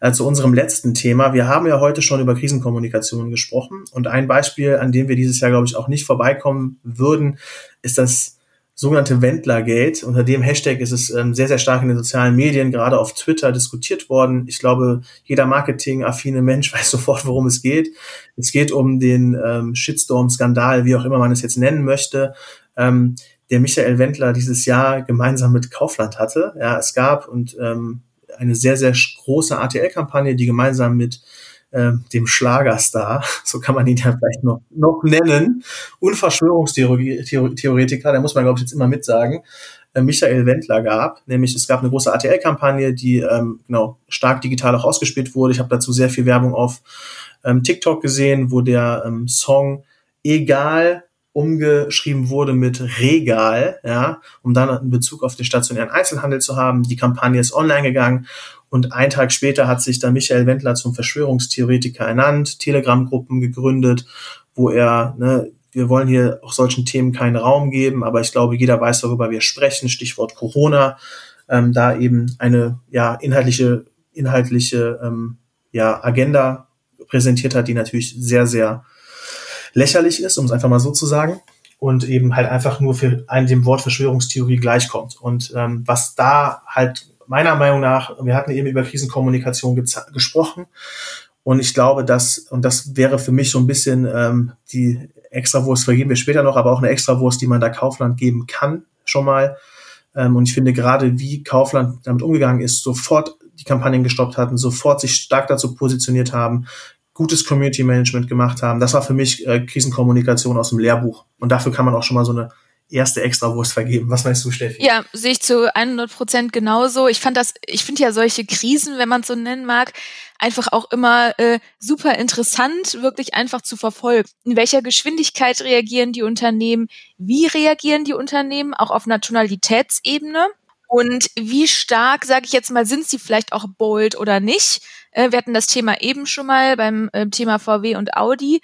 äh, zu unserem letzten Thema. Wir haben ja heute schon über Krisenkommunikation gesprochen und ein Beispiel, an dem wir dieses Jahr, glaube ich, auch nicht vorbeikommen würden, ist das sogenannte Wendlergate. Unter dem Hashtag ist es ähm, sehr, sehr stark in den sozialen Medien, gerade auf Twitter diskutiert worden. Ich glaube, jeder marketingaffine Mensch [LAUGHS] weiß sofort, worum es geht. Es geht um den ähm, Shitstorm-Skandal, wie auch immer man es jetzt nennen möchte, ähm, der Michael Wendler dieses Jahr gemeinsam mit Kaufland hatte. Ja, es gab und ähm, eine sehr, sehr große ATL-Kampagne, die gemeinsam mit äh, dem Schlagerstar, [LAUGHS] so kann man ihn ja vielleicht noch, noch nennen, und Verschwörungstheoretiker, da muss man, glaube ich, jetzt immer mitsagen, äh, Michael Wendler gab. Nämlich es gab eine große ATL-Kampagne, die ähm, genau stark digital auch ausgespielt wurde. Ich habe dazu sehr viel Werbung auf ähm, TikTok gesehen, wo der ähm, Song Egal umgeschrieben wurde mit Regal, ja, um dann einen Bezug auf den stationären Einzelhandel zu haben. Die Kampagne ist online gegangen und einen Tag später hat sich dann Michael Wendler zum Verschwörungstheoretiker ernannt, Telegram-Gruppen gegründet, wo er, ne, wir wollen hier auch solchen Themen keinen Raum geben, aber ich glaube, jeder weiß, worüber wir sprechen, Stichwort Corona, ähm, da eben eine ja inhaltliche inhaltliche ähm, ja Agenda präsentiert hat, die natürlich sehr sehr lächerlich ist, um es einfach mal so zu sagen und eben halt einfach nur für einen dem Wort Verschwörungstheorie gleichkommt. Und ähm, was da halt meiner Meinung nach, wir hatten eben über Krisenkommunikation gesprochen und ich glaube, dass, und das wäre für mich so ein bisschen ähm, die Extrawurst, vergeben wir später noch, aber auch eine Extrawurst, die man da Kaufland geben kann, schon mal. Ähm, und ich finde gerade, wie Kaufland damit umgegangen ist, sofort die Kampagnen gestoppt hatten, sofort sich stark dazu positioniert haben, gutes Community Management gemacht haben. Das war für mich äh, Krisenkommunikation aus dem Lehrbuch. Und dafür kann man auch schon mal so eine erste Extrawurst vergeben. Was meinst du, Steffi? Ja, sehe ich zu 100 Prozent genauso. Ich fand das, ich finde ja solche Krisen, wenn man es so nennen mag, einfach auch immer äh, super interessant, wirklich einfach zu verfolgen. In welcher Geschwindigkeit reagieren die Unternehmen? Wie reagieren die Unternehmen? Auch auf einer Tonalitätsebene. Und wie stark, sage ich jetzt mal, sind sie vielleicht auch bold oder nicht? Äh, wir hatten das Thema eben schon mal beim äh, Thema VW und Audi.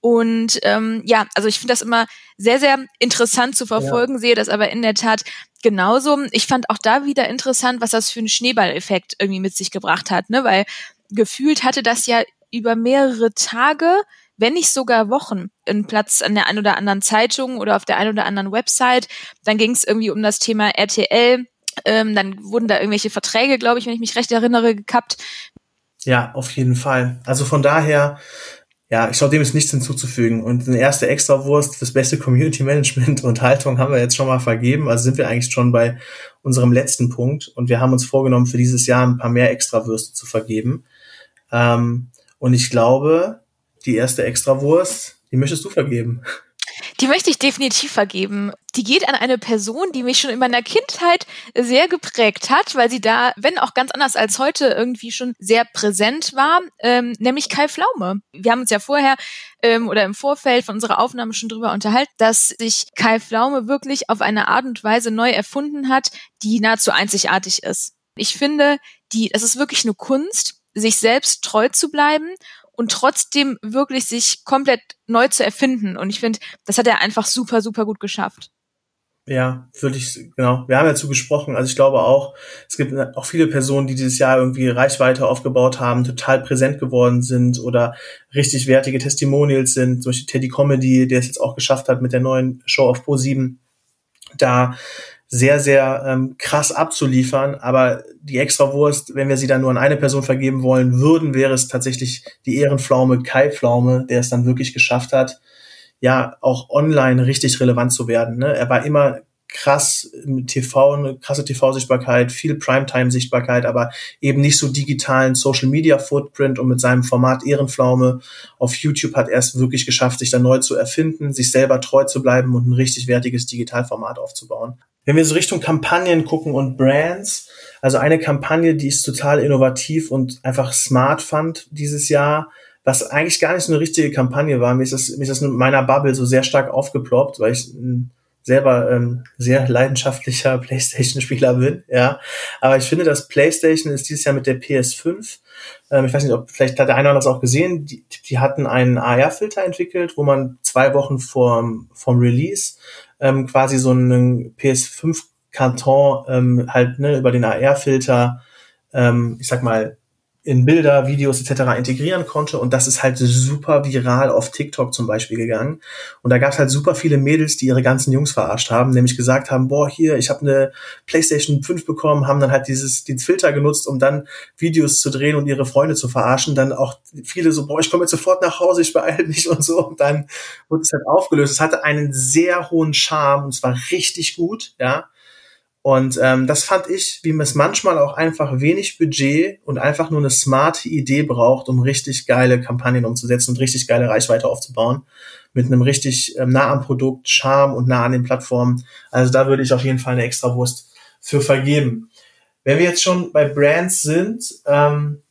Und ähm, ja, also ich finde das immer sehr, sehr interessant zu verfolgen, ja. sehe das aber in der Tat genauso. Ich fand auch da wieder interessant, was das für einen Schneeballeffekt irgendwie mit sich gebracht hat, ne? Weil gefühlt hatte das ja über mehrere Tage, wenn nicht sogar Wochen, einen Platz an der einen oder anderen Zeitung oder auf der einen oder anderen Website. Dann ging es irgendwie um das Thema RTL, ähm, dann wurden da irgendwelche Verträge, glaube ich, wenn ich mich recht erinnere, gekappt. Ja, auf jeden Fall. Also von daher, ja, ich glaube, dem ist nichts hinzuzufügen. Und eine erste Extrawurst, das beste Community Management und Haltung haben wir jetzt schon mal vergeben. Also sind wir eigentlich schon bei unserem letzten Punkt. Und wir haben uns vorgenommen, für dieses Jahr ein paar mehr Extrawürste zu vergeben. Ähm, und ich glaube, die erste Extrawurst, die möchtest du vergeben. Die möchte ich definitiv vergeben. Die geht an eine Person, die mich schon in meiner Kindheit sehr geprägt hat, weil sie da, wenn auch ganz anders als heute, irgendwie schon sehr präsent war, ähm, nämlich Kai Flaume. Wir haben uns ja vorher ähm, oder im Vorfeld von unserer Aufnahme schon drüber unterhalten, dass sich Kai Flaume wirklich auf eine Art und Weise neu erfunden hat, die nahezu einzigartig ist. Ich finde, die, es ist wirklich eine Kunst, sich selbst treu zu bleiben und trotzdem wirklich sich komplett neu zu erfinden. Und ich finde, das hat er einfach super, super gut geschafft. Ja, würde ich, genau. Wir haben dazu gesprochen. Also ich glaube auch, es gibt auch viele Personen, die dieses Jahr irgendwie Reichweite aufgebaut haben, total präsent geworden sind oder richtig wertige Testimonials sind. Zum Beispiel Teddy Comedy, der es jetzt auch geschafft hat mit der neuen Show auf Pro 7. Da sehr, sehr ähm, krass abzuliefern. Aber die Extrawurst, wenn wir sie dann nur an eine Person vergeben wollen würden, wäre es tatsächlich die Ehrenpflaume Kai Pflaume, der es dann wirklich geschafft hat, ja, auch online richtig relevant zu werden. Ne? Er war immer krass im TV, eine krasse TV-Sichtbarkeit, viel Primetime-Sichtbarkeit, aber eben nicht so digitalen Social-Media-Footprint und mit seinem Format Ehrenpflaume auf YouTube hat er es wirklich geschafft, sich da neu zu erfinden, sich selber treu zu bleiben und ein richtig wertiges Digitalformat aufzubauen. Wenn wir so Richtung Kampagnen gucken und Brands, also eine Kampagne, die ich total innovativ und einfach smart fand dieses Jahr, was eigentlich gar nicht so eine richtige Kampagne war. Mir ist das, mir ist das in meiner Bubble so sehr stark aufgeploppt, weil ich selber ähm, sehr leidenschaftlicher [LAUGHS] PlayStation-Spieler bin, ja. Aber ich finde, dass PlayStation ist dieses Jahr mit der PS5, ähm, ich weiß nicht, ob vielleicht hat der eine oder andere das auch gesehen, die, die hatten einen AR-Filter entwickelt, wo man zwei Wochen vor vom Release ähm, quasi so einen PS5-Karton ähm, halt ne, über den AR-Filter, ähm, ich sag mal, in Bilder, Videos etc. integrieren konnte und das ist halt super viral auf TikTok zum Beispiel gegangen und da gab es halt super viele Mädels, die ihre ganzen Jungs verarscht haben, nämlich gesagt haben, boah hier, ich habe eine PlayStation 5 bekommen, haben dann halt dieses den Filter genutzt, um dann Videos zu drehen und ihre Freunde zu verarschen, dann auch viele so, boah ich komme jetzt sofort nach Hause, ich beeile mich [LAUGHS] und so und dann wurde es halt aufgelöst. Es hatte einen sehr hohen Charme und es war richtig gut, ja und ähm, das fand ich, wie man es manchmal auch einfach wenig Budget und einfach nur eine smarte Idee braucht, um richtig geile Kampagnen umzusetzen und richtig geile Reichweite aufzubauen. Mit einem richtig ähm, nah am Produkt, Charme und nah an den Plattformen. Also da würde ich auf jeden Fall eine Extrawurst für vergeben. Wenn wir jetzt schon bei Brands sind, ähm,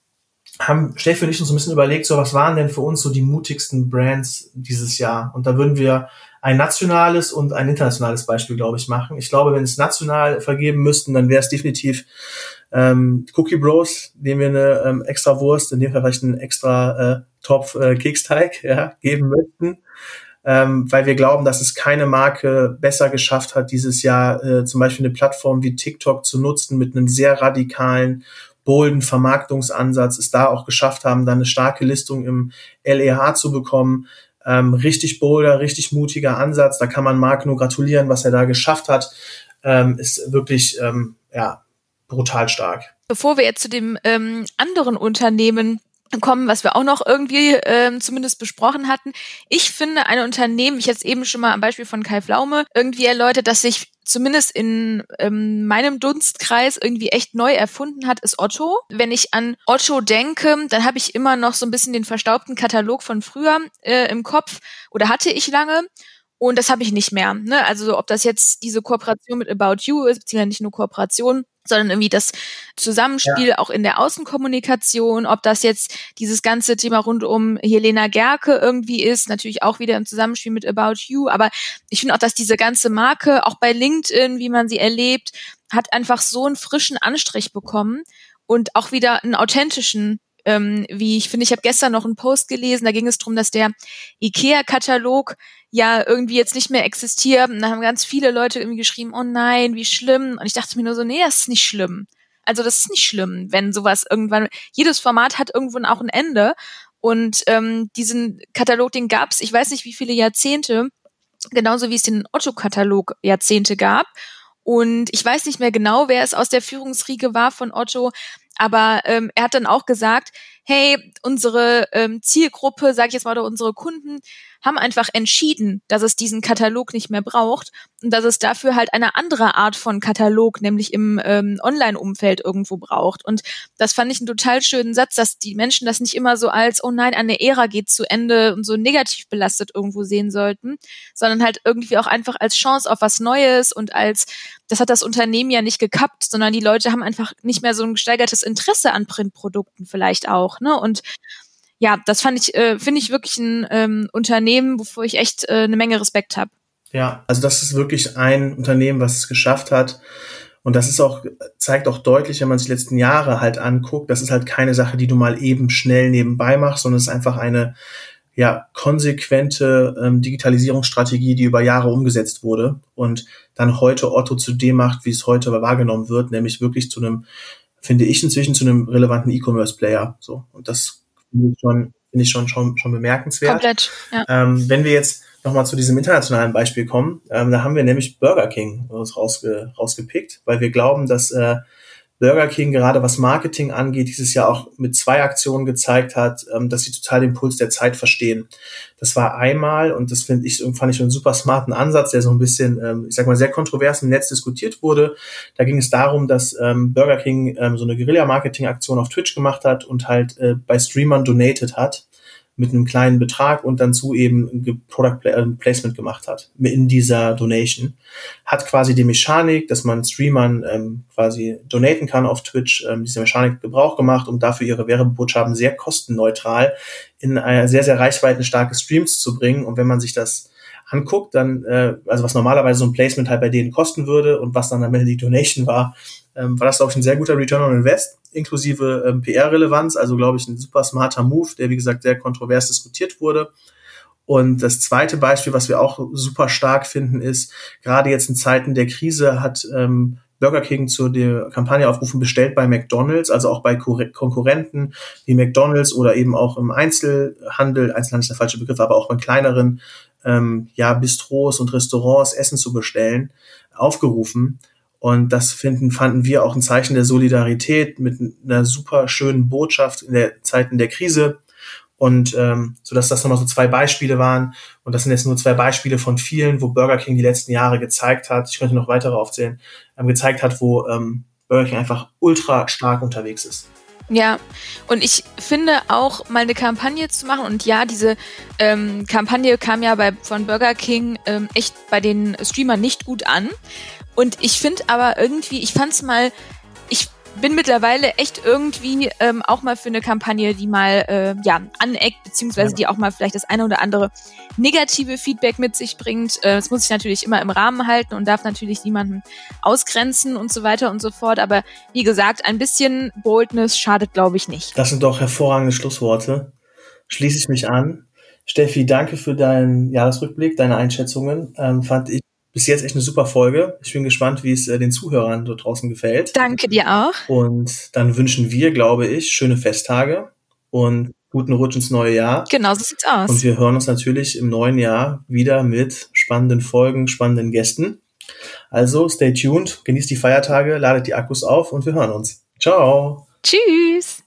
haben Steffi und ich uns ein bisschen überlegt, so was waren denn für uns so die mutigsten Brands dieses Jahr? Und da würden wir ein nationales und ein internationales Beispiel, glaube ich, machen. Ich glaube, wenn es national vergeben müssten, dann wäre es definitiv ähm, Cookie Bros, nehmen wir eine ähm, extra Wurst, in dem Fall vielleicht einen extra äh, Topf äh, Keksteig ja, geben möchten. Ähm, weil wir glauben, dass es keine Marke besser geschafft hat, dieses Jahr äh, zum Beispiel eine Plattform wie TikTok zu nutzen mit einem sehr radikalen, bolden Vermarktungsansatz, es da auch geschafft haben, dann eine starke Listung im LEH zu bekommen, ähm, richtig bolder, richtig mutiger Ansatz. Da kann man Marc nur gratulieren, was er da geschafft hat. Ähm, ist wirklich ähm, ja brutal stark. Bevor wir jetzt zu dem ähm, anderen Unternehmen kommen, was wir auch noch irgendwie ähm, zumindest besprochen hatten. Ich finde ein Unternehmen, ich jetzt eben schon mal am Beispiel von Kai Flaume irgendwie erläutert, dass sich zumindest in ähm, meinem Dunstkreis irgendwie echt neu erfunden hat, ist Otto. Wenn ich an Otto denke, dann habe ich immer noch so ein bisschen den verstaubten Katalog von früher äh, im Kopf oder hatte ich lange. Und das habe ich nicht mehr. Ne? Also ob das jetzt diese Kooperation mit About You ist, beziehungsweise nicht nur Kooperation, sondern irgendwie das Zusammenspiel ja. auch in der Außenkommunikation, ob das jetzt dieses ganze Thema rund um Helena Gerke irgendwie ist, natürlich auch wieder im Zusammenspiel mit About You, aber ich finde auch, dass diese ganze Marke, auch bei LinkedIn, wie man sie erlebt, hat einfach so einen frischen Anstrich bekommen und auch wieder einen authentischen ähm, wie ich finde, ich habe gestern noch einen Post gelesen, da ging es darum, dass der IKEA-Katalog ja irgendwie jetzt nicht mehr existiert. Und da haben ganz viele Leute irgendwie geschrieben, oh nein, wie schlimm. Und ich dachte mir nur so, nee, das ist nicht schlimm. Also das ist nicht schlimm, wenn sowas irgendwann, jedes Format hat irgendwann auch ein Ende. Und ähm, diesen Katalog, den gab's, ich weiß nicht wie viele Jahrzehnte, genauso wie es den Otto-Katalog Jahrzehnte gab. Und ich weiß nicht mehr genau, wer es aus der Führungsriege war von Otto, aber ähm, er hat dann auch gesagt, hey, unsere ähm, Zielgruppe, sag ich jetzt mal, oder unsere Kunden haben einfach entschieden, dass es diesen Katalog nicht mehr braucht und dass es dafür halt eine andere Art von Katalog, nämlich im ähm, Online-Umfeld irgendwo braucht. Und das fand ich einen total schönen Satz, dass die Menschen das nicht immer so als, oh nein, eine Ära geht zu Ende und so negativ belastet irgendwo sehen sollten, sondern halt irgendwie auch einfach als Chance auf was Neues und als, das hat das Unternehmen ja nicht gekappt, sondern die Leute haben einfach nicht mehr so ein gesteigertes Interesse an Printprodukten vielleicht auch, ne? Und ja, das fand ich, äh, finde ich wirklich ein ähm, Unternehmen, wovor ich echt äh, eine Menge Respekt habe. Ja, also das ist wirklich ein Unternehmen, was es geschafft hat. Und das ist auch, zeigt auch deutlich, wenn man sich die letzten Jahre halt anguckt, das ist halt keine Sache, die du mal eben schnell nebenbei machst, sondern es ist einfach eine ja, konsequente ähm, Digitalisierungsstrategie, die über Jahre umgesetzt wurde und dann heute Otto zu dem macht, wie es heute wahrgenommen wird, nämlich wirklich zu einem, finde ich inzwischen zu einem relevanten E-Commerce-Player. So. Und das finde ich schon, finde ich schon, schon, schon bemerkenswert. Komplett, ja. Ähm, wenn wir jetzt nochmal zu diesem internationalen Beispiel kommen, ähm, da haben wir nämlich Burger King rausge rausgepickt, weil wir glauben, dass äh, Burger King gerade was Marketing angeht, dieses Jahr auch mit zwei Aktionen gezeigt hat, ähm, dass sie total den Puls der Zeit verstehen. Das war einmal, und das finde ich, fand ich einen super smarten Ansatz, der so ein bisschen, ähm, ich sag mal, sehr kontrovers im Netz diskutiert wurde. Da ging es darum, dass ähm, Burger King so eine Guerilla-Marketing-Aktion auf Twitch gemacht hat und halt äh, bei Streamern donated hat mit einem kleinen Betrag und dann zu eben Product äh, Placement gemacht hat in dieser Donation. Hat quasi die Mechanik, dass man Streamern ähm, quasi donaten kann auf Twitch, ähm, diese Mechanik Gebrauch gemacht, um dafür ihre Werbebotschaften sehr kostenneutral in sehr, sehr reichweitenstarke Streams zu bringen. Und wenn man sich das anguckt, dann, äh, also was normalerweise so ein Placement halt bei denen kosten würde und was dann am Ende die Donation war, ähm, war das, glaube ich, ein sehr guter Return on Invest, inklusive ähm, PR-Relevanz, also glaube ich ein super smarter Move, der wie gesagt sehr kontrovers diskutiert wurde. Und das zweite Beispiel, was wir auch super stark finden, ist, gerade jetzt in Zeiten der Krise hat ähm, Burger King zu der Kampagne aufrufen, bestellt bei McDonalds, also auch bei Konkurrenten wie McDonalds oder eben auch im Einzelhandel, Einzelhandel ist der falsche Begriff, aber auch bei kleineren ähm, ja, Bistros und Restaurants Essen zu bestellen, aufgerufen. Und das finden, fanden wir auch ein Zeichen der Solidarität mit einer super schönen Botschaft in der Zeiten der Krise. Und ähm, so dass das nochmal so zwei Beispiele waren. Und das sind jetzt nur zwei Beispiele von vielen, wo Burger King die letzten Jahre gezeigt hat, ich könnte noch weitere aufzählen, ähm, gezeigt hat, wo ähm, Burger King einfach ultra stark unterwegs ist. Ja, und ich finde auch mal eine Kampagne zu machen und ja, diese ähm, Kampagne kam ja bei von Burger King ähm, echt bei den Streamern nicht gut an. Und ich finde aber irgendwie, ich fand's mal, ich bin mittlerweile echt irgendwie ähm, auch mal für eine Kampagne, die mal äh, ja aneckt, beziehungsweise die auch mal vielleicht das eine oder andere negative Feedback mit sich bringt. Äh, das muss ich natürlich immer im Rahmen halten und darf natürlich niemanden ausgrenzen und so weiter und so fort. Aber wie gesagt, ein bisschen Boldness schadet, glaube ich, nicht. Das sind doch hervorragende Schlussworte. Schließe ich mich an. Steffi, danke für deinen Jahresrückblick, deine Einschätzungen. Ähm, fand ich bis jetzt echt eine super Folge. Ich bin gespannt, wie es äh, den Zuhörern dort draußen gefällt. Danke dir auch. Und dann wünschen wir, glaube ich, schöne Festtage und guten Rutsch ins neue Jahr. Genau, so sieht's aus. Und wir hören uns natürlich im neuen Jahr wieder mit spannenden Folgen, spannenden Gästen. Also stay tuned, genießt die Feiertage, ladet die Akkus auf und wir hören uns. Ciao. Tschüss.